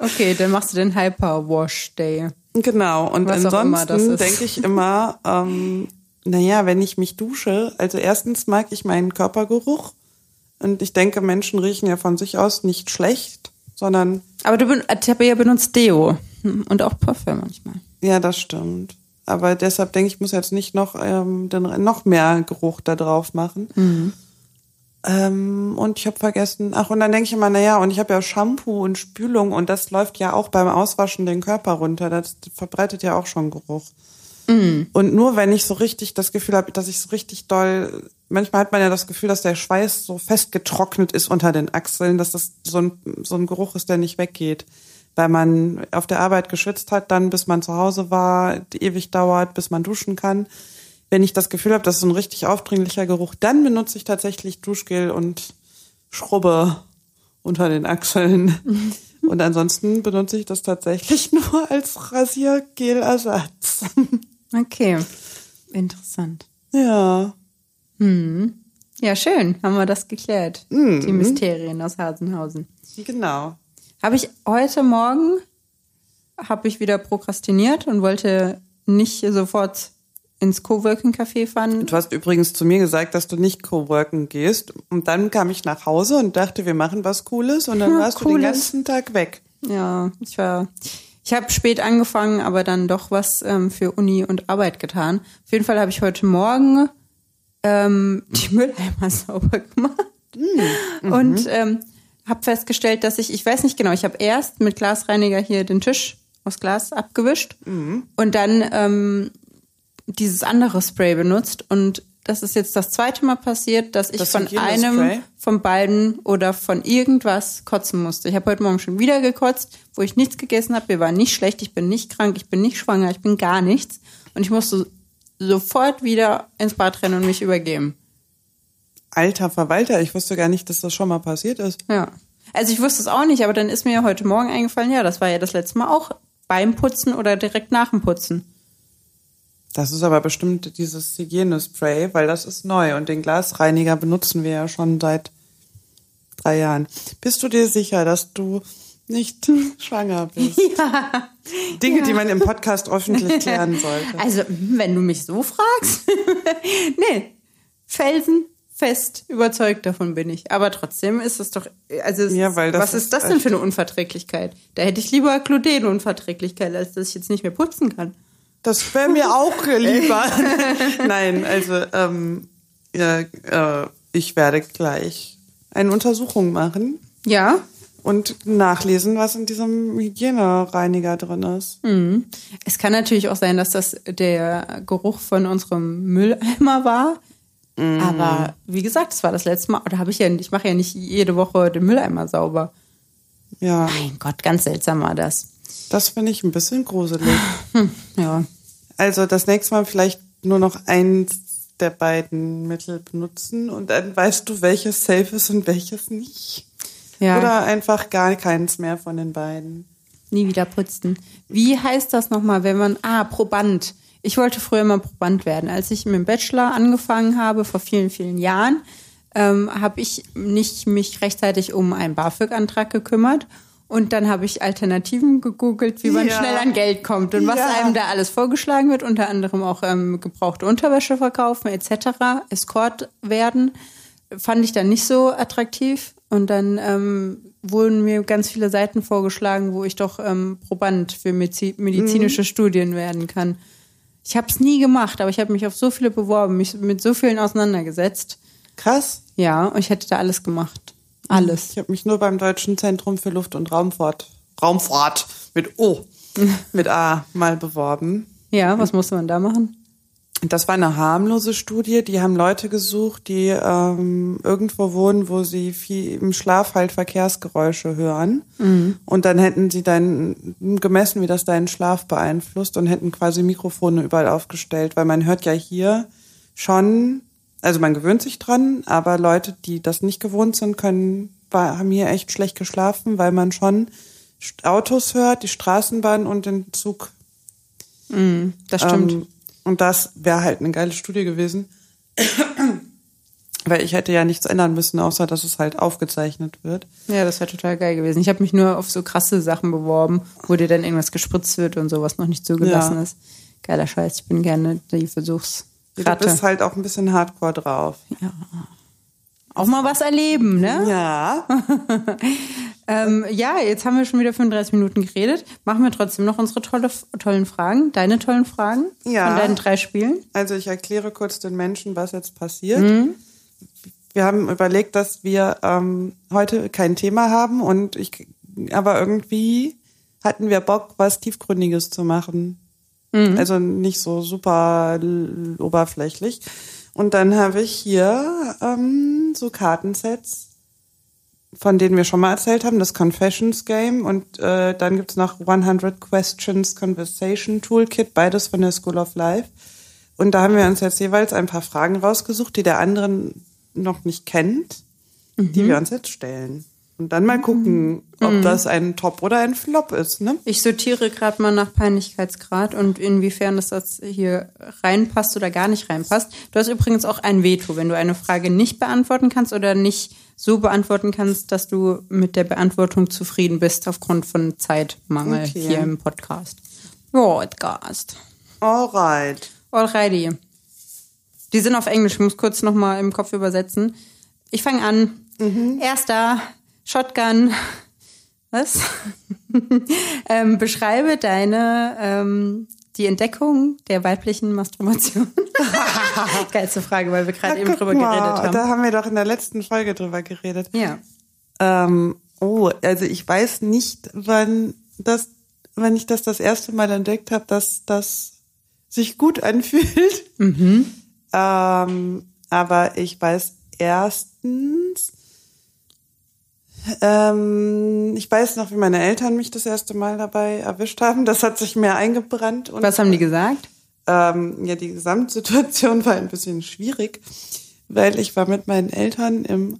Okay, dann machst du den Hyper Wash Day. Genau, und Was ansonsten denke ich immer, ähm, naja, wenn ich mich dusche, also erstens mag ich meinen Körpergeruch und ich denke, Menschen riechen ja von sich aus nicht schlecht, sondern, Aber du ben Tabea benutzt Deo und auch Parfüm manchmal. ja, das stimmt. Aber deshalb denke ich, ich muss jetzt nicht noch, ähm, den, noch mehr Geruch da drauf machen. Ähm, und ich habe vergessen, ach, und dann denke ich immer, naja, und ich habe ja Shampoo und Spülung und das läuft ja auch beim Auswaschen den Körper runter. Das verbreitet ja auch schon Geruch. Und nur wenn ich so richtig das Gefühl habe, dass ich so richtig doll, manchmal hat man ja das Gefühl, dass der Schweiß so festgetrocknet ist unter den Achseln, dass das so ein, so ein Geruch ist, der nicht weggeht. Weil man auf der Arbeit geschwitzt hat, dann bis man zu Hause war, ewig dauert, bis man duschen kann. Wenn ich das Gefühl habe, das ist ein richtig aufdringlicher Geruch, dann benutze ich tatsächlich Duschgel und Schrubbe unter den Achseln. *laughs* Und ansonsten benutze ich das tatsächlich *laughs* nur als Rasiergelersatz. Okay, interessant. Ja. Ja, schön, haben wir das geklärt. Die Mysterien aus Hasenhausen. Genau. Habe ich heute Morgen habe ich wieder prokrastiniert und wollte nicht sofort ins Coworking Café fahren. Du hast übrigens zu mir gesagt, dass du nicht coworken gehst. Und dann kam ich nach Hause und dachte, wir machen was Cooles. Und dann *laughs* warst du den Cooles. ganzen Tag weg. Ja, ich war. Ich habe spät angefangen, aber dann doch was ähm, für Uni und Arbeit getan. Auf jeden Fall habe ich heute Morgen ähm, die Mülleimer *laughs* sauber gemacht und ähm, habe festgestellt, dass ich, ich weiß nicht genau, ich habe erst mit Glasreiniger hier den Tisch aus Glas abgewischt und dann ähm, dieses andere Spray benutzt und das ist jetzt das zweite Mal passiert, dass ich Das von einem, von beiden oder von irgendwas kotzen musste. Ich habe heute Morgen schon wieder gekotzt, wo ich nichts gegessen habe. Mir war nicht schlecht, ich bin nicht krank, ich bin nicht schwanger, ich bin gar nichts. Und ich musste sofort wieder ins Bad rennen und mich übergeben. Alter Verwalter, ich wusste gar nicht, dass das schon mal passiert ist. Ja. Also ich wusste es auch nicht, aber dann ist mir heute Morgen eingefallen, ja, das war ja das letzte Mal auch beim Putzen oder direkt nach dem Putzen. Das ist aber bestimmt dieses Hygienespray, weil das ist neu und den Glasreiniger benutzen wir ja schon seit drei Jahren. Bist du dir sicher, dass du nicht *laughs* schwanger bist? Ja. Dinge, die man im Podcast öffentlich klären *laughs* sollte. Also, wenn du mich so fragst. *laughs* nee, felsenfest überzeugt davon bin ich. Aber trotzdem ist es doch, also, es, Ja, was ist ist das denn für eine Unverträglichkeit? Da hätte ich lieber Glutenunverträglichkeit, als dass ich jetzt nicht mehr putzen kann. Das wäre mir auch *laughs* lieber. Nein, also ähm, ja, äh, ich werde gleich eine Untersuchung machen Ja, und nachlesen, was in diesem Hygienereiniger drin ist. es kann natürlich auch sein, dass das der Geruch von unserem Mülleimer war. Aber wie gesagt, das war das letzte Mal. Oder habe ich ja, ich mache ja nicht jede Woche den Mülleimer sauber. Ja, Mein Gott, ganz seltsam war das. das finde ich ein bisschen gruselig. *laughs* Ja. Also das nächste Mal vielleicht nur noch eins der beiden Mittel benutzen und dann weißt du, welches safe ist und welches nicht. Ja. Oder einfach gar keins mehr von den beiden. Nie wieder putzen. Wie heißt das nochmal, wenn man, ah, Proband. Ich wollte früher mal Proband werden. Als ich mit dem Bachelor angefangen habe, vor vielen, vielen Jahren, ähm, habe ich nicht mich rechtzeitig um einen BAföG-Antrag gekümmert. Und dann habe ich Alternativen gegoogelt, wie man Ja. schnell an Geld kommt und was Ja. einem da alles vorgeschlagen wird, unter anderem auch ähm, gebrauchte Unterwäsche verkaufen etc., Escort werden, fand ich dann nicht so attraktiv. Und dann ähm, wurden mir ganz viele Seiten vorgeschlagen, wo ich doch ähm, Proband für Medizi medizinische Studien werden kann. Ich habe es nie gemacht, aber ich habe mich auf so viele beworben, mich mit so vielen auseinandergesetzt. Krass. Ja, und ich hätte da alles gemacht. Alles. Ich habe mich nur beim Deutschen Zentrum für Luft- und Raumfahrt, Raumfahrt mit O, *laughs* mit A mal beworben. Ja, was musste man da machen? Das war eine harmlose Studie. Die haben Leute gesucht, die ähm, irgendwo wohnen, wo sie viel im Schlaf halt Verkehrsgeräusche hören. Und dann hätten sie dann gemessen, wie das deinen Schlaf beeinflusst und hätten quasi Mikrofone überall aufgestellt, weil man hört ja hier schon, also man gewöhnt sich dran, aber Leute, die das nicht gewohnt sind, können, haben hier echt schlecht geschlafen, weil man schon Autos hört, die Straßenbahn und den Zug Das stimmt. ähm, und das wäre halt eine geile Studie gewesen. Weil ich hätte ja nichts ändern müssen, außer dass es halt aufgezeichnet wird. ja, das wäre total geil gewesen. Ich habe mich nur auf so krasse Sachen beworben, wo dir dann irgendwas gespritzt wird und sowas noch nicht zugelassen Ja. ist. Geiler Scheiß, ich bin gerne die Versuchsratte. Du bist halt auch ein bisschen hardcore drauf. Auch mal was erleben, ne? Ja. *laughs* Ähm, ja, jetzt haben wir schon wieder 35 Minuten geredet. Machen wir trotzdem noch unsere tolle, tollen Fragen, deine tollen Fragen Ja. von deinen drei Spielen. Also ich erkläre kurz den Menschen, was jetzt passiert. Wir haben überlegt, dass wir ähm, heute kein Thema haben und ich, aber irgendwie hatten wir Bock, was Tiefgründiges zu machen. Also nicht so super oberflächlich. Und dann habe ich hier ähm, so Kartensets, von denen wir schon mal erzählt haben, das Confessions Game und äh, dann gibt's noch 100 Questions Conversation Toolkit, beides von der School of Life. Und da haben wir uns jetzt jeweils ein paar Fragen rausgesucht, die der anderen noch nicht kennt, die wir uns jetzt stellen. Und dann mal gucken, ob das ein Top oder ein Flop ist, ne? Ich sortiere gerade mal nach Peinlichkeitsgrad und inwiefern das jetzt hier reinpasst oder gar nicht reinpasst. Du hast übrigens auch ein Veto, wenn du eine Frage nicht beantworten kannst oder nicht so beantworten kannst, dass du mit der Beantwortung zufrieden bist aufgrund von Zeitmangel Okay. hier im Podcast. Podcast. Alright. Alrighty. Die sind auf Englisch, ich muss kurz nochmal im Kopf übersetzen. Ich fange an. Erster, Shotgun. Was? *laughs* ähm, beschreibe deine, ähm, die Entdeckung der weiblichen Masturbation. *laughs* Geilste Frage, weil wir gerade eben drüber mal, geredet haben. Da haben wir doch in der letzten Folge drüber geredet. ja. Ähm, oh, also ich weiß nicht, wann das, wann ich das das erste Mal entdeckt habe, dass das sich gut *laughs* anfühlt. Ähm, aber ich weiß erstens, ähm, ich weiß noch, wie meine Eltern mich das erste Mal dabei erwischt haben. Das hat sich mir eingebrannt. Und, Was haben die gesagt? ähm, ja, die Gesamtsituation *laughs* war ein bisschen schwierig, weil ich war mit meinen Eltern im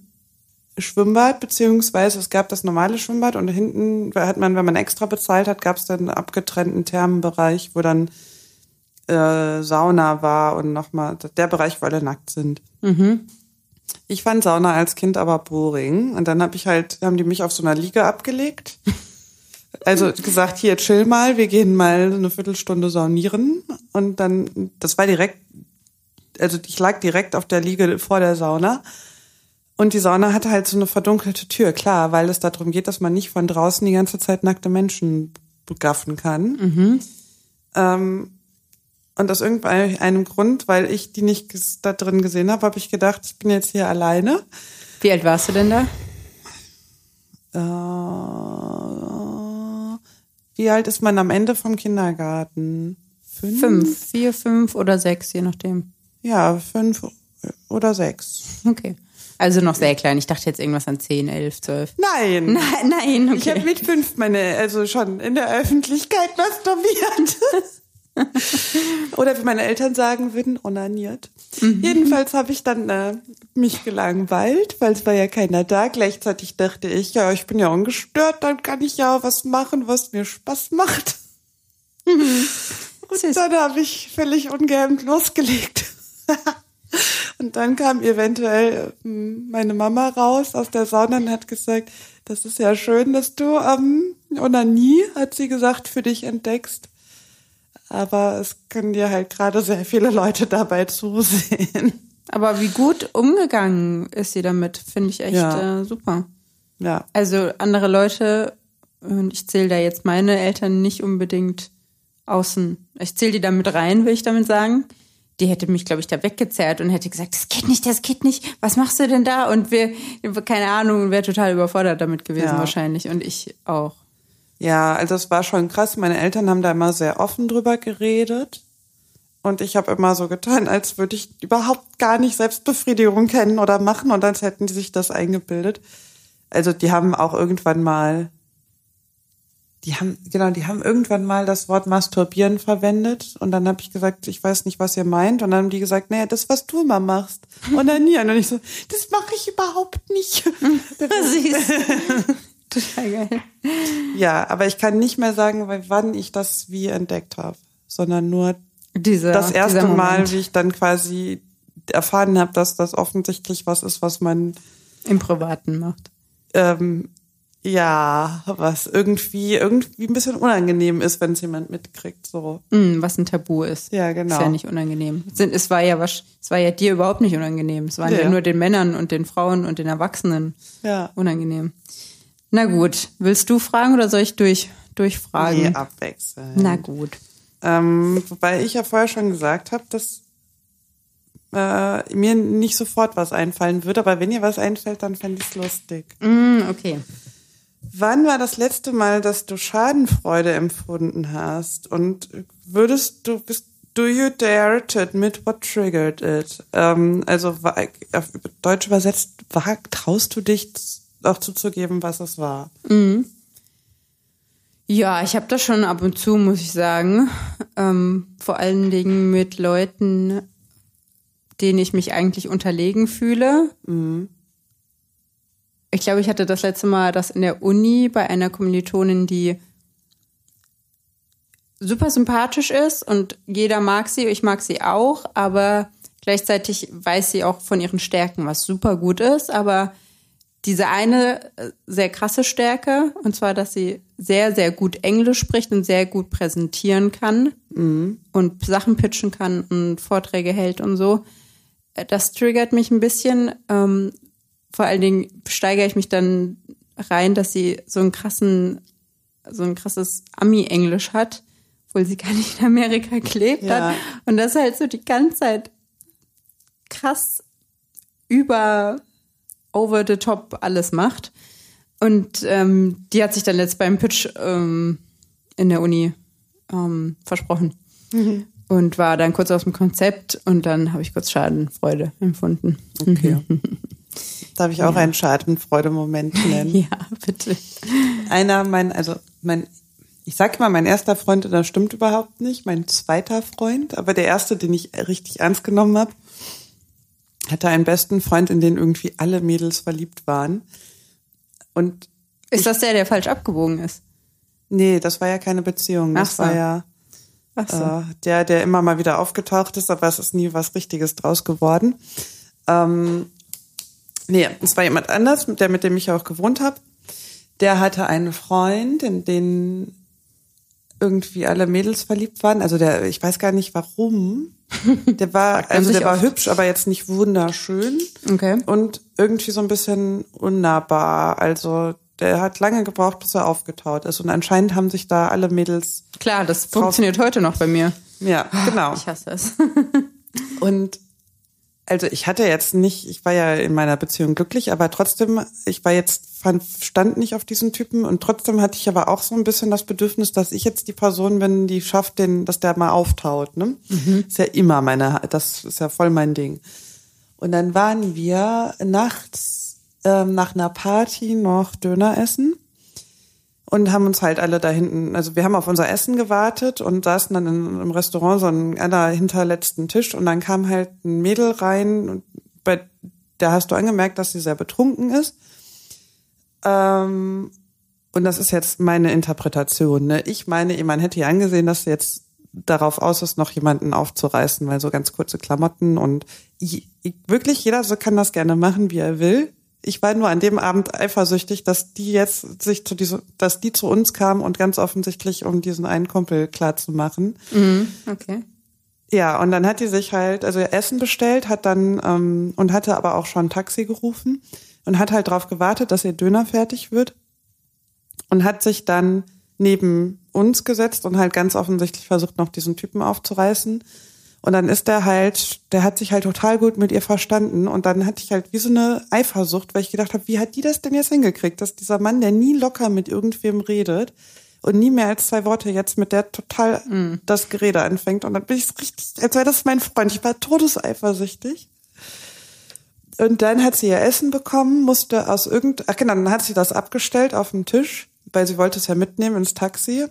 Schwimmbad, beziehungsweise es gab das normale Schwimmbad und hinten hat man, wenn man extra bezahlt hat, gab es dann einen abgetrennten Thermenbereich, wo dann äh, Sauna war und nochmal der Bereich, wo alle nackt sind. Ich fand Sauna als Kind aber boring und dann hab ich halt, haben die mich auf so einer Liege abgelegt. Also gesagt, hier chill mal, wir gehen mal eine Viertelstunde saunieren und dann, das war direkt, also ich lag direkt auf der Liege vor der Sauna und die Sauna hatte halt so eine verdunkelte Tür, klar, weil es darum geht, dass man nicht von draußen die ganze Zeit nackte Menschen begaffen kann. Ähm, und aus irgendeinem Grund, weil ich die nicht da drin gesehen habe, habe ich gedacht, ich bin jetzt hier alleine. Wie alt warst du denn da? Äh, wie alt ist man am Ende vom Kindergarten? Fünf? Fünf, vier, fünf oder sechs, je nachdem. Ja, fünf oder sechs. Okay. Also noch sehr klein. Ich dachte jetzt irgendwas an zehn, elf, zwölf. Nein. *laughs* Nein, nein, Ich habe okay. mit fünf meine, also schon in der Öffentlichkeit masturbiert. *laughs* Oder wie meine Eltern sagen würden, onaniert. Jedenfalls habe ich dann äh, mich gelangweilt, weil es war ja keiner da. Gleichzeitig dachte ich, ja, ich bin ja ungestört, dann kann ich ja was machen, was mir Spaß macht. Und Süß. dann habe ich völlig ungehemmt losgelegt. *laughs* Und dann kam eventuell ähm, meine Mama raus aus der Sauna und hat gesagt, das ist ja schön, dass du ähm, Onanie, hat sie gesagt, für dich entdeckst. Aber es können dir halt gerade sehr viele Leute dabei zusehen. Aber wie gut umgegangen ist sie damit, finde ich echt Ja. äh, super. Ja. Also andere Leute, und ich zähle da jetzt meine Eltern nicht unbedingt außen. Ich zähle die da mit rein, will ich damit sagen. Die hätte mich, glaube ich, da weggezerrt und hätte gesagt, das geht nicht, das geht nicht. Was machst du denn da? Und wir, keine Ahnung, wäre total überfordert damit gewesen Ja. wahrscheinlich. Und ich auch. Ja, also es war schon krass. Meine Eltern haben da immer sehr offen drüber geredet. Und ich habe immer so getan, als würde ich überhaupt gar nicht Selbstbefriedigung kennen oder machen und als hätten die sich das eingebildet. Also die haben auch irgendwann mal, die haben, genau, die haben irgendwann mal das Wort Masturbieren verwendet und dann habe ich gesagt, ich weiß nicht, was ihr meint. Und dann haben die gesagt, naja, das, was du immer machst. Und dann nie. Und ich so, das mache ich überhaupt nicht. *laughs* *laughs* *laughs* Total geil. Ja, aber ich kann nicht mehr sagen, wann ich das wie entdeckt habe, sondern nur Diese, das erste Mal, wie ich dann quasi erfahren habe, dass das offensichtlich was ist, was man im Privaten macht. ähm, ja, was irgendwie irgendwie ein bisschen unangenehm ist, wenn es jemand mitkriegt. So, Mm, was ein Tabu ist. ja, genau. Ist ja nicht unangenehm. Es war ja was, es war ja dir überhaupt nicht unangenehm. Es waren ja. Ja. nur den Männern und den Frauen und den Erwachsenen ja. unangenehm. Na gut, willst du fragen oder soll ich durch durchfragen? Nee, abwechseln. Na gut. Ähm, wobei ich ja vorher schon gesagt habe, dass äh, mir nicht sofort was einfallen würde, aber wenn ihr was einfällt, dann fände ich es lustig. Mm, okay. Wann war das letzte Mal, dass du Schadenfreude empfunden hast? Und würdest du, bist, do you dare to admit what triggered it? Ähm, also, auf Deutsch übersetzt, traust du dich auch zuzugeben, was es war? Ja, ich habe das schon ab und zu, muss ich sagen. Ähm, vor allen Dingen mit Leuten, denen ich mich eigentlich unterlegen fühle. Ich glaube, ich hatte das letzte Mal das in der Uni bei einer Kommilitonin, die super sympathisch ist und jeder mag sie, ich mag sie auch, aber gleichzeitig weiß sie auch von ihren Stärken, was super gut ist, aber diese eine äh, sehr krasse Stärke, und zwar, dass sie sehr, sehr gut Englisch spricht und sehr gut präsentieren kann und Sachen pitchen kann und Vorträge hält und so. Äh, Das triggert mich ein bisschen. Ähm, vor allen Dingen steigere ich mich dann rein, dass sie so einen krassen, so ein krasses Ami-Englisch hat, obwohl sie *laughs* gar nicht in Amerika gelebt Ja. hat. Und das halt so die ganze Zeit krass über over the top alles macht. Und ähm, die hat sich dann letzt beim Pitch ähm, in der Uni ähm, versprochen. Und war dann kurz aus dem Konzept und dann habe ich kurz Schadenfreude empfunden. Okay. *laughs* Darf ich auch einen Schadenfreude-Moment nennen? *laughs* Ja, bitte. Einer, mein, also mein, ich sag immer, mein erster Freund, und das stimmt überhaupt nicht, mein zweiter Freund, aber der erste, den ich richtig ernst genommen habe, hatte einen besten Freund, in den irgendwie alle Mädels verliebt waren. Und Ist das der, der falsch abgebogen ist? nee, das war ja keine Beziehung. Das Ach so. war ja so. äh, der, der immer mal wieder aufgetaucht ist, aber es ist nie was Richtiges draus geworden. Ähm, nee, es war jemand anders, der mit dem ich auch gewohnt habe. Der hatte einen Freund, in den irgendwie alle Mädels verliebt waren. Also der, ich weiß gar nicht warum. Der war, also der war oft. hübsch, aber jetzt nicht wunderschön Okay. und irgendwie so ein bisschen unnahbar. Also der hat lange gebraucht, bis er aufgetaut ist. Und anscheinend haben sich da alle Mädels, Klar, das funktioniert heute noch bei mir. ja, genau. Ich hasse es. Und also ich hatte jetzt nicht, ich war ja in meiner Beziehung glücklich, aber trotzdem, ich war jetzt, fand, stand nicht auf diesen Typen und trotzdem hatte ich aber auch so ein bisschen das Bedürfnis, dass ich jetzt die Person bin, die schafft, den, dass der mal auftaut. Ne? Ist ja immer meine, das ist ja voll mein Ding. Und dann waren wir nachts ähm, nach einer Party noch Döner essen und haben uns halt alle da hinten, also wir haben auf unser Essen gewartet und saßen dann in, im Restaurant so an einer hinterletzten Tisch und dann kam halt ein Mädel rein und bei der hast du angemerkt, dass sie sehr betrunken ist. Ähm, und das ist jetzt meine Interpretation. Ne? Ich meine, man hätte ja angesehen, dass sie jetzt darauf aus ist, noch jemanden aufzureißen, weil so ganz kurze Klamotten und ich, ich, wirklich jeder so kann das gerne machen, wie er will. Ich war nur an dem Abend eifersüchtig, dass die jetzt sich zu diese, dass die zu uns kam und ganz offensichtlich, um diesen einen Kumpel klar zu machen. Okay. Ja, und dann hat die sich halt, also Essen bestellt, hat dann ähm, und hatte aber auch schon ein Taxi gerufen und hat halt darauf gewartet, dass ihr Döner fertig wird und hat sich dann neben uns gesetzt und halt ganz offensichtlich versucht, noch diesen Typen aufzureißen. Und dann ist der halt, der hat sich halt total gut mit ihr verstanden. Und dann hatte ich halt wie so eine Eifersucht, weil ich gedacht habe, wie hat die das denn jetzt hingekriegt, dass dieser Mann, der nie locker mit irgendwem redet, und nie mehr als zwei Worte jetzt mit der total Mhm. das Gerede anfängt. Und dann bin ich richtig, als wäre das mein Freund. Ich war todeseifersüchtig. Und dann hat sie ihr Essen bekommen, musste aus irgend, ach genau, dann hat sie das abgestellt auf dem Tisch, weil sie wollte es ja mitnehmen ins Taxi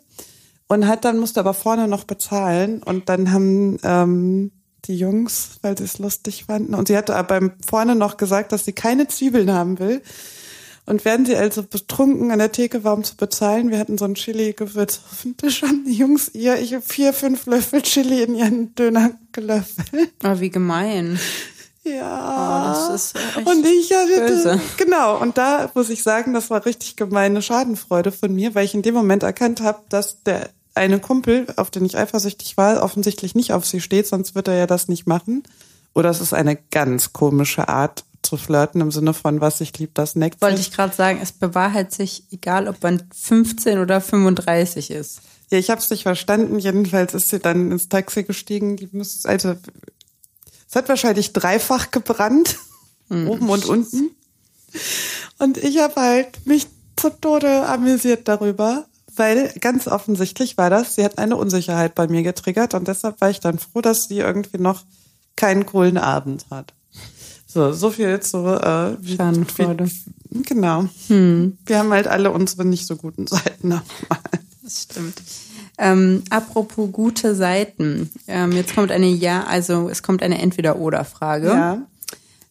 und hat dann musste aber vorne noch bezahlen und dann haben ähm, die Jungs, weil sie es lustig fanden und sie hatte aber beim vorne noch gesagt, dass sie keine Zwiebeln haben will. Und während sie also betrunken an der Theke war, um zu bezahlen, wir hatten so ein Chili-Gewürz auf dem Tisch, haben die Jungs ihr ich hab vier, fünf Löffel Chili in ihren Döner gelöffelt. Oh, wie gemein. Ja. Oh, das ist echt und ich hatte, böse. genau. Und da muss ich sagen, das war richtig gemeine Schadenfreude von mir, weil ich in dem Moment erkannt habe, dass der eine Kumpel, auf den ich eifersüchtig war, offensichtlich nicht auf sie steht, sonst wird er ja das nicht machen. Oder es ist eine ganz komische Art zu flirten im Sinne von, was ich lieb, das neckt. Wollte ich gerade sagen, es bewahrheit sich, egal ob man 15 oder 35 ist. Ja, ich habe es nicht verstanden. Jedenfalls ist sie dann ins Taxi gestiegen. Die muss, also es hat wahrscheinlich dreifach gebrannt, *laughs* oben und unten. Und ich habe halt mich zu Tode amüsiert darüber, weil ganz offensichtlich war das, sie hat eine Unsicherheit bei mir getriggert und deshalb war ich dann froh, dass sie irgendwie noch keinen coolen Abend hat. So, so viel zu äh, wie, Schadenfreude. wie, genau. Wir haben halt alle unsere nicht so guten *laughs* Seiten nochmal. Das stimmt. Ähm, apropos gute Seiten. Ähm, jetzt kommt eine Ja, also es kommt eine Entweder-Oder-Frage. Ja.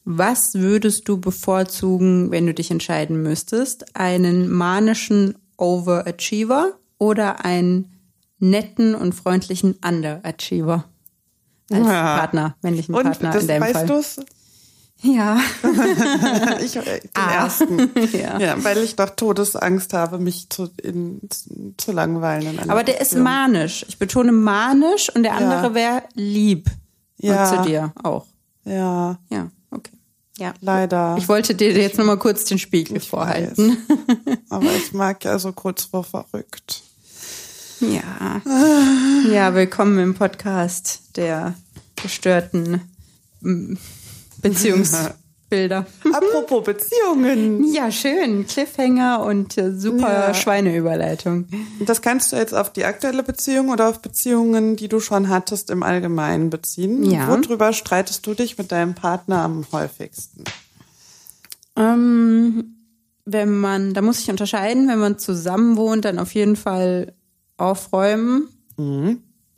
Was würdest du bevorzugen, wenn du dich entscheiden müsstest? Einen manischen Overachiever oder einen netten und freundlichen Underachiever? Als Ja. Partner, männlichen Und Partner das in deinem weißt Fall. du's? Ja. *laughs* Ich äh, den Ah. ersten. *laughs* Ja. Ja, weil ich doch Todesangst habe, mich zu, in, zu, langweilen. Aber der ist Beziehung. manisch. Ich betone manisch und der andere wäre lieb. Ja. Und zu dir auch. Ja, Ja. Ja. leider. Ich wollte dir jetzt nochmal kurz den Spiegel vorhalten. *laughs* Aber ich mag ja so kurz vor verrückt. Ja. Ja, willkommen im Podcast der gestörten mm, *laughs* Beziehungsbilder. *laughs* Apropos Beziehungen. Ja, schön. Cliffhanger und äh, super Ja. Schweineüberleitung. Das kannst du jetzt auf die aktuelle Beziehung oder auf Beziehungen, die du schon hattest, im Allgemeinen beziehen. Ja. Worüber streitest du dich mit deinem Partner am häufigsten? Ähm, wenn man, da muss ich unterscheiden, wenn man zusammen wohnt, dann auf jeden Fall aufräumen.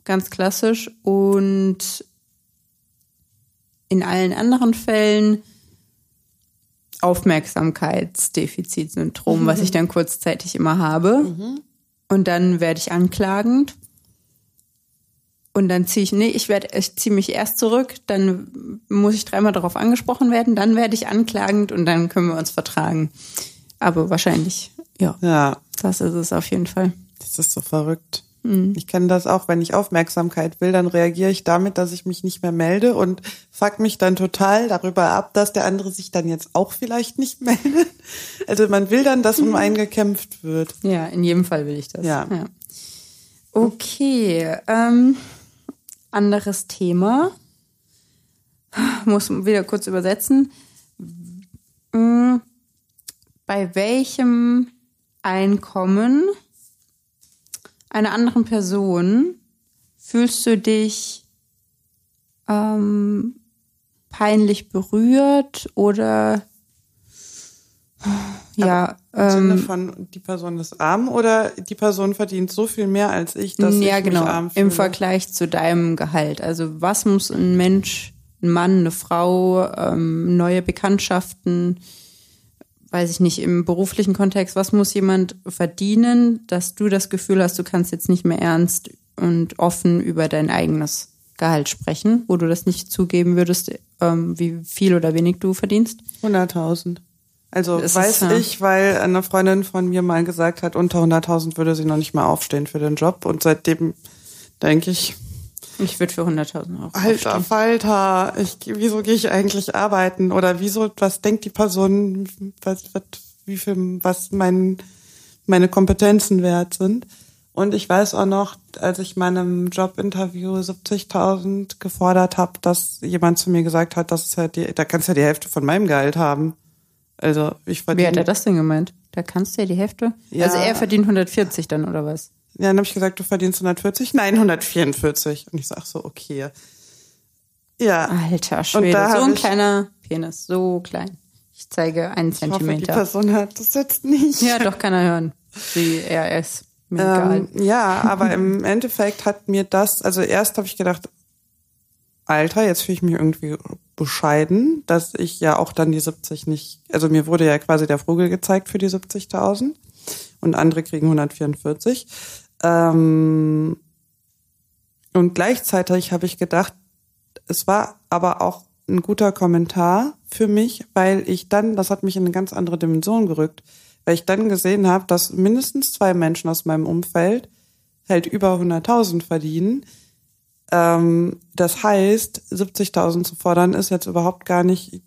Ganz klassisch. Und in allen anderen Fällen Aufmerksamkeitsdefizitsyndrom, was ich dann kurzzeitig immer habe. Und dann werde ich anklagend. Und dann ziehe ich, nee, ich werde, ich ziehe mich erst zurück, dann muss ich dreimal darauf angesprochen werden, dann werde ich anklagend und dann können wir uns vertragen. Aber wahrscheinlich, ja, Ja, das ist es auf jeden Fall. Das ist so verrückt. Ich kenne das auch, wenn ich Aufmerksamkeit will, dann reagiere ich damit, dass ich mich nicht mehr melde und fuck mich dann total darüber ab, dass der andere sich dann jetzt auch vielleicht nicht *laughs* meldet. Also man will dann, dass um einen gekämpft wird. Ja, in jedem Fall will ich das. Ja. Okay, ähm, anderes Thema. Muss wieder kurz übersetzen. Mm, Bei welchem Einkommen einer anderen Person fühlst du dich ähm, peinlich berührt oder ja, Im Sinne ähm, von, die Person ist arm oder die Person verdient so viel mehr als ich, dass ja, ich genau, mich arm fühle. im Vergleich zu deinem Gehalt. Also was muss ein Mensch, ein Mann, eine Frau, ähm, neue Bekanntschaften, weiß ich nicht, im beruflichen Kontext, was muss jemand verdienen, dass du das Gefühl hast, du kannst jetzt nicht mehr ernst und offen über dein eigenes Gehalt sprechen, wo du das nicht zugeben würdest, ähm, wie viel oder wenig du verdienst? 100.000. Also Das weiß ist, ich, weil eine Freundin von mir mal gesagt hat, unter 100.000 würde sie noch nicht mal aufstehen für den Job. Und seitdem denke ich, Ich würde für 100.000 Euro Alter aufstehen. Falter, ich, wieso gehe ich eigentlich arbeiten? Oder wieso, was denkt die Person, was, was, wie viel, was mein, meine Kompetenzen wert sind? Und ich weiß auch noch, als ich meinem Jobinterview 70.000 gefordert habe, dass jemand zu mir gesagt hat, das ist ja die, da kannst du ja die Hälfte von meinem Gehalt haben. Also ich Wie hat er verdiene das denn gemeint? Da kannst du ja die Hälfte. Ja. Also er verdient 140 dann, oder was? Ja, dann habe ich gesagt, du verdienst 140? Nein, 144. Und ich sag so, okay. Ja. Alter Schwede, so ein ich- kleiner Penis, so klein. Ich zeige einen Ich hoffe, die Zentimeter. Person hat das jetzt nicht. Ja, doch kann er hören. Sie, er mir egal. Ähm, ja, *laughs* aber im Endeffekt hat mir das, also erst habe ich gedacht, Alter, jetzt fühle ich mich irgendwie bescheiden, dass ich ja auch dann die 70 nicht, also mir wurde ja quasi der Vogel gezeigt für die 70.000 und andere kriegen 144. Ähm, und gleichzeitig habe ich gedacht, es war aber auch ein guter Kommentar für mich, weil ich dann, das hat mich in eine ganz andere Dimension gerückt, weil ich dann gesehen habe, dass mindestens zwei Menschen aus meinem Umfeld halt über 100.000 verdienen. Ähm, das heißt, 70.000 zu fordern ist jetzt überhaupt gar nicht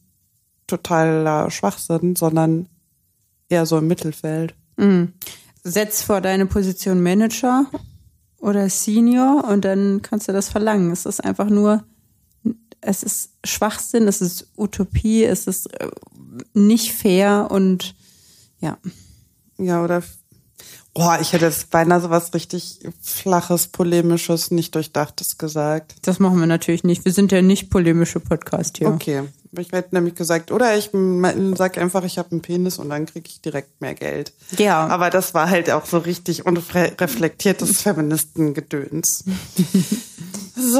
totaler Schwachsinn, sondern eher so im Mittelfeld. Setz vor deine Position Manager oder Senior und dann kannst du das verlangen. Es ist einfach nur, es ist Schwachsinn, es ist Utopie, es ist äh, nicht fair und ja. Ja, oder Boah, ich hätte jetzt beinahe so was richtig flaches, polemisches, nicht durchdachtes gesagt. Das machen wir natürlich nicht. Wir sind ja nicht polemische Podcast hier. Okay. Ich hätte nämlich gesagt, oder ich sag einfach, ich habe einen Penis und dann kriege ich direkt mehr Geld. Ja. Aber das war halt auch so richtig unreflektiertes *laughs* Feministengedöns. so,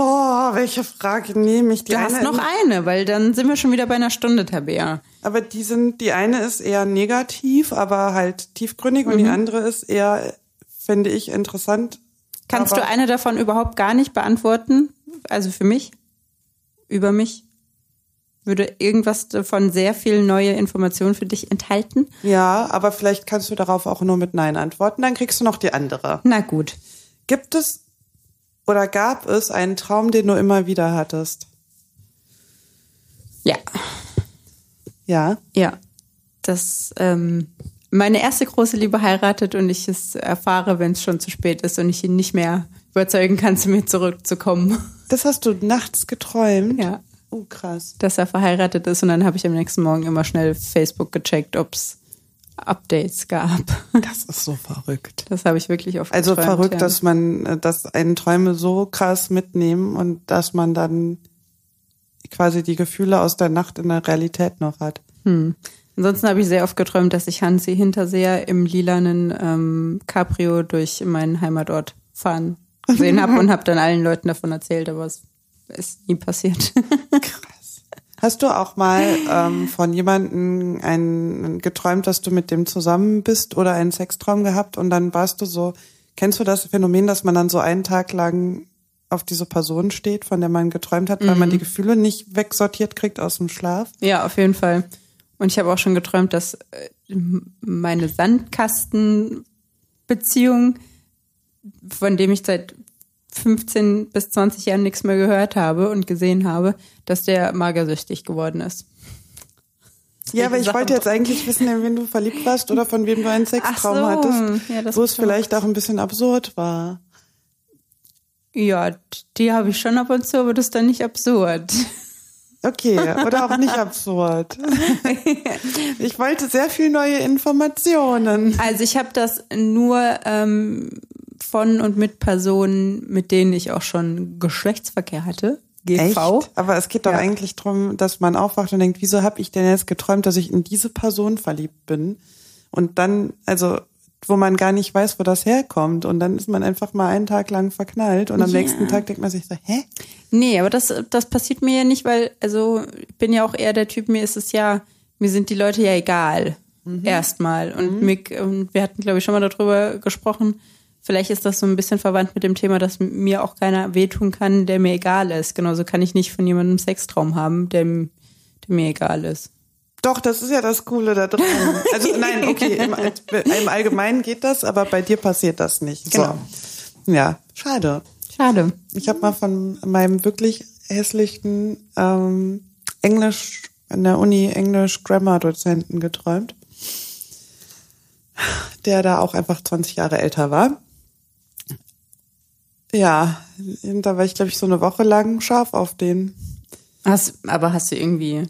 welche Frage nehme ich? Die Du hast eine- noch eine, weil dann sind wir schon wieder bei einer Stunde, Tabea. Aber die sind, die eine ist eher negativ, aber halt tiefgründig und die andere ist eher, finde ich, interessant. Kannst aber, du eine davon überhaupt gar nicht beantworten? Also für mich? Über mich? Würde irgendwas davon sehr viel neue Informationen für dich enthalten? Ja, aber vielleicht kannst du darauf auch nur mit Nein antworten, dann kriegst du noch die andere. Na gut. Gibt es oder gab es einen Traum, den du immer wieder hattest? Ja. Ja. Ja. Dass ähm, meine erste große Liebe heiratet und ich es erfahre, wenn es schon zu spät ist und ich ihn nicht mehr überzeugen kann, zu mir zurückzukommen. Das hast du nachts geträumt? Ja. Oh, krass. Dass er verheiratet ist und dann habe ich am nächsten Morgen immer schnell Facebook gecheckt, ob es Updates gab. *laughs* Das ist so verrückt. Das habe ich wirklich oft Also geträumt, verrückt, ja. dass man, äh, dass einen Träume so krass mitnehmen und dass man dann quasi die Gefühle aus der Nacht in der Realität noch hat. Ansonsten habe ich sehr oft geträumt, dass ich Hansi Hinterseher im lilanen ähm, Cabrio durch meinen Heimatort fahren *laughs* gesehen habe und habe dann allen Leuten davon erzählt, aber es ist nie passiert. Hast du auch mal ähm, von jemandem ein, geträumt, dass du mit dem zusammen bist oder einen Sextraum gehabt und dann warst du so, kennst du das Phänomen, dass man dann so einen Tag lang auf diese Person steht, von der man geträumt hat, weil man die Gefühle nicht wegsortiert kriegt aus dem Schlaf? ja, auf jeden Fall. Und ich habe auch schon geträumt, dass äh, meine Sandkastenbeziehung, von dem ich seit 15 bis 20 Jahren nichts mehr gehört habe und gesehen habe, dass der magersüchtig geworden ist. Ja, aber ich wollte jetzt eigentlich wissen, in wen du verliebt warst oder von wem du einen Sextraum so, hattest, ja, wo es vielleicht auch ein bisschen absurd war. Ja, die habe ich schon ab und zu, aber das ist dann nicht absurd. Okay, oder auch nicht absurd. *laughs* Ich wollte sehr viel neue Informationen. Also ich habe das nur ähm, von und mit Personen, mit denen ich auch schon Geschlechtsverkehr hatte. GV. Echt? Aber es geht doch Ja. eigentlich drum, dass man aufwacht und denkt, wieso habe ich denn jetzt geträumt, dass ich in diese Person verliebt bin? Und dann, also, wo man gar nicht weiß, wo das herkommt. Und dann ist man einfach mal einen Tag lang verknallt und am Ja. nächsten Tag denkt man sich so, hä? Nee, aber das, das passiert mir ja nicht, weil, also ich bin ja auch eher der Typ, mir ist es ja, mir sind die Leute ja egal. Erstmal. Und Mick, und wir hatten, glaube ich, schon mal darüber gesprochen, vielleicht ist das so ein bisschen verwandt mit dem Thema, dass mir auch keiner wehtun kann, der mir egal ist. Genauso kann ich nicht von jemandem Sextraum haben, der, der mir egal ist. Doch, das ist ja das Coole da dran. Also *laughs* nein, okay, im, im Allgemeinen geht das, aber bei dir passiert das nicht. Genau. So. Ja, schade. Schade. Ich habe mal von meinem wirklich hässlichen ähm, Englisch an der Uni Englisch Grammar Dozenten geträumt, der da auch einfach 20 Jahre älter war. Ja, da war ich glaube ich so eine Woche lang scharf auf den. Hast, aber hast du irgendwie,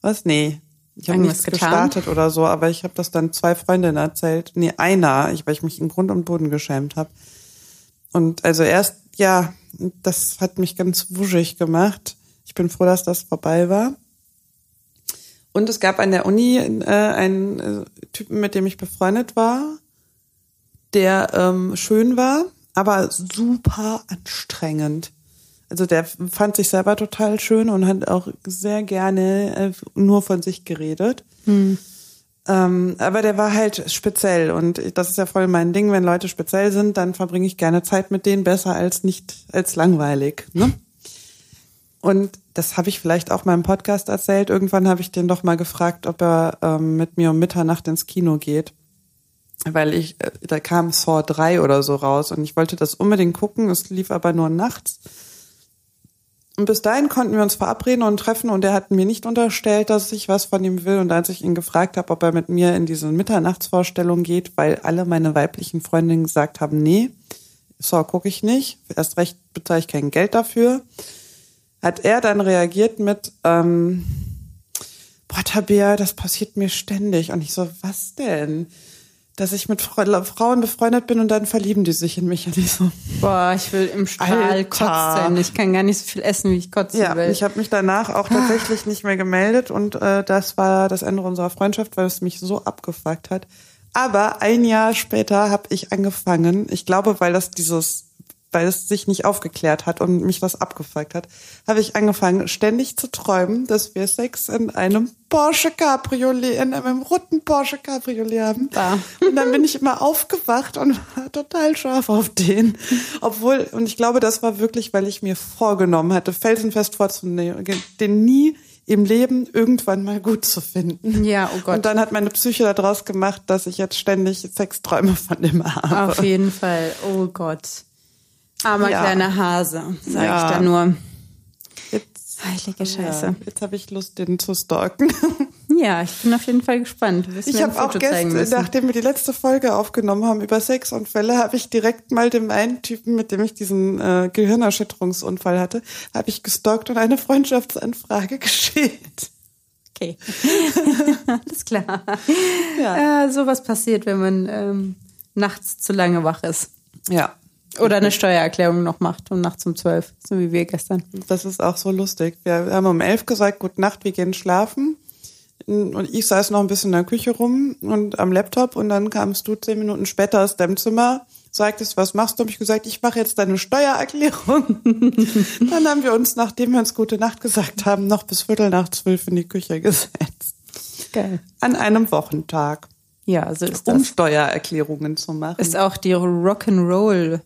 Was? Nee. Ich habe nichts getan? gestartet oder so, aber ich habe das dann zwei Freundinnen erzählt. Nee, einer, ich, weil ich mich in Grund und Boden geschämt habe. Und also erst, ja, das hat mich ganz wuschig gemacht. Ich bin froh, dass das vorbei war. Und es gab an der Uni äh, einen äh, Typen, mit dem ich befreundet war, der ähm, schön war, aber super anstrengend. Also der fand sich selber total schön und hat auch sehr gerne äh, nur von sich geredet. Ähm, aber der war halt speziell und das ist ja voll mein Ding. Wenn Leute speziell sind, dann verbringe ich gerne Zeit mit denen besser als nicht als langweilig. Ne? Und das habe ich vielleicht auch im Podcast erzählt. Irgendwann habe ich den doch mal gefragt, ob er ähm, mit mir um Mitternacht ins Kino geht. Weil ich, äh, da kam Saw 3 oder so raus und ich wollte das unbedingt gucken. Es lief aber nur nachts. Und bis dahin konnten wir uns verabreden und treffen und er hat mir nicht unterstellt, dass ich was von ihm will. Und als ich ihn gefragt habe, ob er mit mir in diese Mitternachtsvorstellung geht, weil alle meine weiblichen Freundinnen gesagt haben, nee, so gucke ich nicht, erst recht bezahle ich kein Geld dafür, hat er dann reagiert mit, ähm, boah, Tabea, das passiert mir ständig. Und ich so, was denn? Dass ich mit Frauen befreundet bin und dann verlieben die sich in mich. So, Boah, ich will im Strahl kotzen. Ich kann gar nicht so viel essen, wie ich kotzen Ja, will. ich habe mich danach auch tatsächlich nicht mehr gemeldet und äh, das war das Ende unserer Freundschaft, weil es mich so abgefuckt hat. Aber ein Jahr später habe ich angefangen, ich glaube, weil das dieses, weil es sich nicht aufgeklärt hat und mich das abgefuckt hat, habe ich angefangen, ständig zu träumen, dass wir Sex in einem Porsche Cabriolet, in einem roten Porsche Cabriolet haben. Da. Und dann bin ich immer aufgewacht und war total scharf auf den. Obwohl, und ich glaube, das war wirklich, weil ich mir vorgenommen hatte, felsenfest vorzunehmen, den nie im Leben irgendwann mal gut zu finden. Ja, oh Gott. Und dann hat meine Psyche daraus gemacht, dass ich jetzt ständig Sexträume von dem habe. Auf jeden Fall. Oh Gott. Armer Ja. kleiner Hase, sag Ja. ich da nur. Jetzt, Heilige Scheiße. ja, jetzt habe ich Lust, den zu stalken. *laughs* Ja, ich bin auf jeden Fall gespannt. Ich habe auch gestern, nachdem wir die letzte Folge aufgenommen haben über Sexunfälle, habe ich direkt mal dem einen Typen, mit dem ich diesen äh, Gehirnerschütterungsunfall hatte, habe ich gestalkt und eine Freundschaftsanfrage *laughs* geschickt. Okay. *laughs* Alles klar. Ja. Äh, sowas passiert, wenn man ähm, nachts zu lange wach ist. Ja. Oder eine Steuererklärung noch macht um nachts um zwölf, so wie wir gestern. Das ist auch so lustig. Wir haben um elf gesagt, gute Nacht, wir gehen schlafen. Und ich saß noch ein bisschen in der Küche rum und am Laptop und dann kamst du zehn Minuten später aus deinem Zimmer, sagtest, was machst du? Hab ich gesagt, ich mache jetzt deine Steuererklärung. *laughs* dann haben wir uns, nachdem wir uns gute Nacht gesagt haben, noch bis Viertel nach zwölf in die Küche gesetzt. Geil. An einem Wochentag, Ja, so ist um das. Steuererklärungen zu machen. Ist auch die Rock'n'Roll.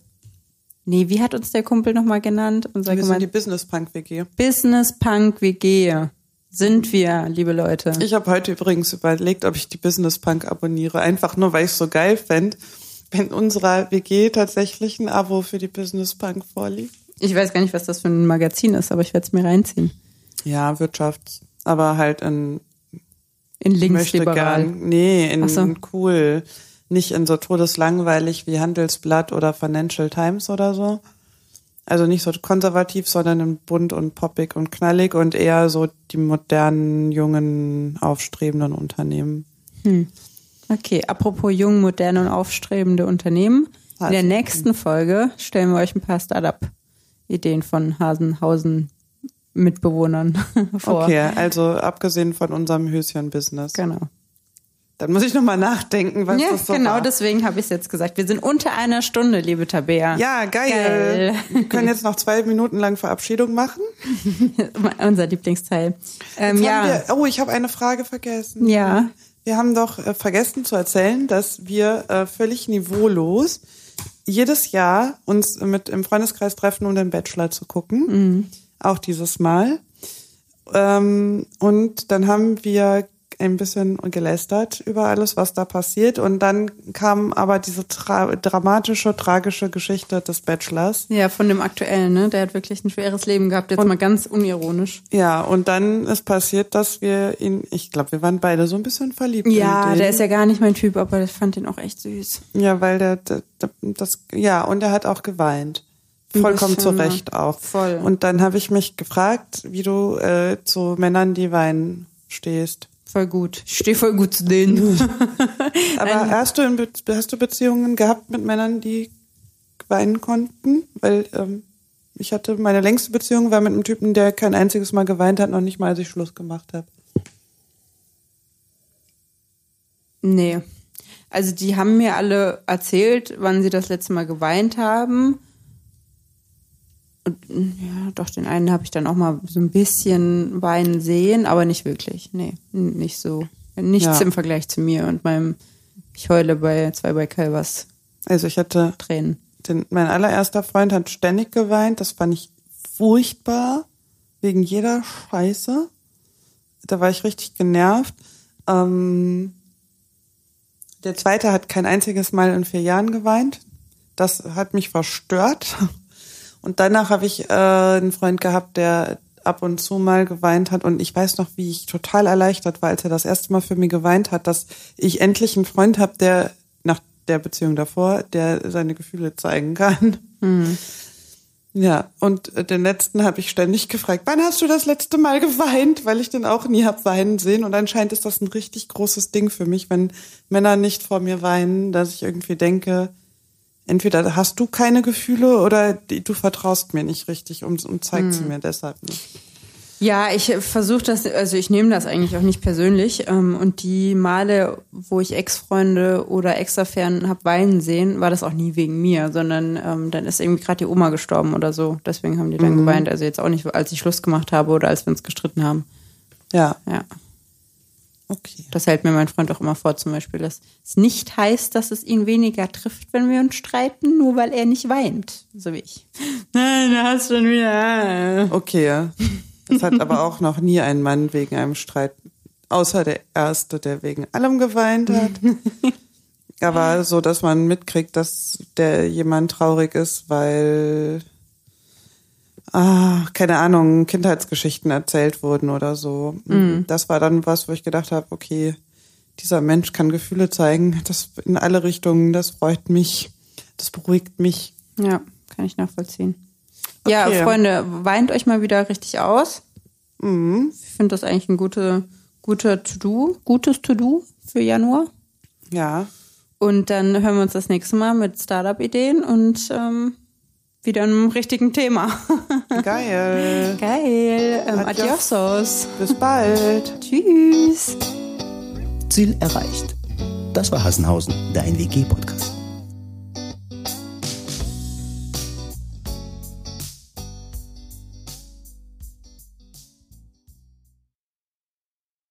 Nee, wie hat uns der Kumpel nochmal genannt? Unser wir sind die Business Punk WG. Business Punk WG. Sind wir, liebe Leute. Ich habe heute übrigens überlegt, ob ich die Business Punk abonniere, einfach nur, weil ich es so geil fände, wenn unserer WG tatsächlich ein Abo für die Business Punk vorliegt. Ich weiß gar nicht, was das für ein Magazin ist, aber ich werde es mir reinziehen. Ja, Wirtschafts, aber halt in In linksliberal. gern, nee, in so. cool, nicht in so todeslangweilig wie Handelsblatt oder Financial Times oder so. Also nicht so konservativ, sondern in bunt und poppig und knallig und eher so die modernen, jungen, aufstrebenden Unternehmen. Okay, apropos jung, moderne und aufstrebende Unternehmen. In der nächsten Folge stellen wir euch ein paar Startup-Ideen von Hasenhausen-Mitbewohnern *laughs* vor. Okay, also abgesehen von unserem Höschen-Business. Genau. Dann muss ich nochmal nachdenken, was Ja, das so genau war. deswegen habe ich es jetzt gesagt. Wir sind unter einer Stunde, liebe Tabea. Ja, geil. Geil. Wir können jetzt noch zwei Minuten lang Verabschiedung machen. *laughs* Unser Lieblingsteil. Ähm, ja, wir, oh, ich habe eine Frage vergessen. ja. Wir haben doch äh, vergessen zu erzählen, dass wir äh, völlig niveaulos jedes Jahr uns mit im Freundeskreis treffen, um den Bachelor zu gucken. Mhm. Auch dieses Mal. Ähm, und dann haben wir ein bisschen gelästert über alles, was da passiert. Und dann kam aber diese tra dramatische, tragische Geschichte des Bachelors. Ja, von dem aktuellen, ne? Der hat wirklich ein schweres Leben gehabt, jetzt mal ganz unironisch. Ja, und dann ist passiert, dass wir ihn, ich glaube, wir waren beide so ein bisschen verliebt. Ja, der ist ja gar nicht mein Typ, aber ich fand den auch echt süß. Ja, weil der, der, der das, ja, und er hat auch geweint. Ein Vollkommen zu Recht auch. Voll. Und dann habe ich mich gefragt, wie du äh, zu Männern, die weinen, stehst. Voll gut. Ich stehe voll gut zu denen. *laughs* Aber *laughs* hast du, Be hast du Beziehungen gehabt mit Männern, die weinen konnten? Weil ähm, ich hatte, meine längste Beziehung war mit einem Typen, der kein einziges Mal geweint hat, noch nicht mal, als ich Schluss gemacht habe. Nee. Also die haben mir alle erzählt, wann sie das letzte Mal geweint haben. Und, ja, doch, den einen habe ich dann auch mal so ein bisschen weinen sehen, aber nicht wirklich. Nee, nicht so. Nichts Ja. im Vergleich zu mir und meinem, ich heule bei zwei bei Calvas Also ich hatte Tränen. den, mein allererster Freund hat ständig geweint. Das fand ich furchtbar. Wegen jeder Scheiße. Da war ich richtig genervt. Ähm, der zweite hat kein einziges Mal in vier Jahren geweint. Das hat mich verstört. Und danach habe ich äh, einen Freund gehabt, der ab und zu mal geweint hat. Und ich weiß noch, wie ich total erleichtert war, als er das erste Mal für mich geweint hat, dass ich endlich einen Freund habe, der nach der Beziehung davor, der seine Gefühle zeigen kann. Ja, und den letzten habe ich ständig gefragt, wann hast du das letzte Mal geweint? Weil ich den auch nie hab weinen sehen. Und anscheinend ist das ein richtig großes Ding für mich, wenn Männer nicht vor mir weinen, dass ich irgendwie denke, entweder hast du keine Gefühle oder die- du vertraust mir nicht richtig und, und zeigst sie mir deshalb nicht. Ja, ich versuche das, also ich nehme das eigentlich auch nicht persönlich. Ähm, und die Male, wo ich Ex-Freunde oder Ex-Affären hab weinen sehen, war das auch nie wegen mir, sondern ähm, dann ist irgendwie gerade die Oma gestorben oder so. Deswegen haben die dann geweint. Also jetzt auch nicht, als ich Schluss gemacht habe oder als wir uns gestritten haben. Ja, Ja, okay. das hält mir mein Freund auch immer vor, zum Beispiel, dass es nicht heißt, dass es ihn weniger trifft, wenn wir uns streiten, nur weil er nicht weint. So wie ich. *laughs* Nein, da hast du schon wieder. Okay. Es hat aber auch noch nie ein Mann wegen einem Streit, außer der erste, der wegen allem geweint hat. *laughs* aber so, dass man mitkriegt, dass der jemand traurig ist, weil, ah, keine Ahnung, Kindheitsgeschichten erzählt wurden oder so. Das war dann was, wo ich gedacht habe, okay, dieser Mensch kann Gefühle zeigen, das in alle Richtungen, das freut mich, das beruhigt mich. Ja, kann ich nachvollziehen. Ja, Okay. Freunde, weint euch mal wieder richtig aus. Ich finde das eigentlich ein gute, guter To-Do, gutes To-Do für Januar. Ja. Und dann hören wir uns das nächste Mal mit Startup-Ideen und ähm, wieder einem richtigen Thema. *laughs* Geil. Geil. Ähm, Adios. adiosos. Bis bald. *laughs* Tschüss. Ziel erreicht. Das war Hassenhausen, dein WG-Podcast.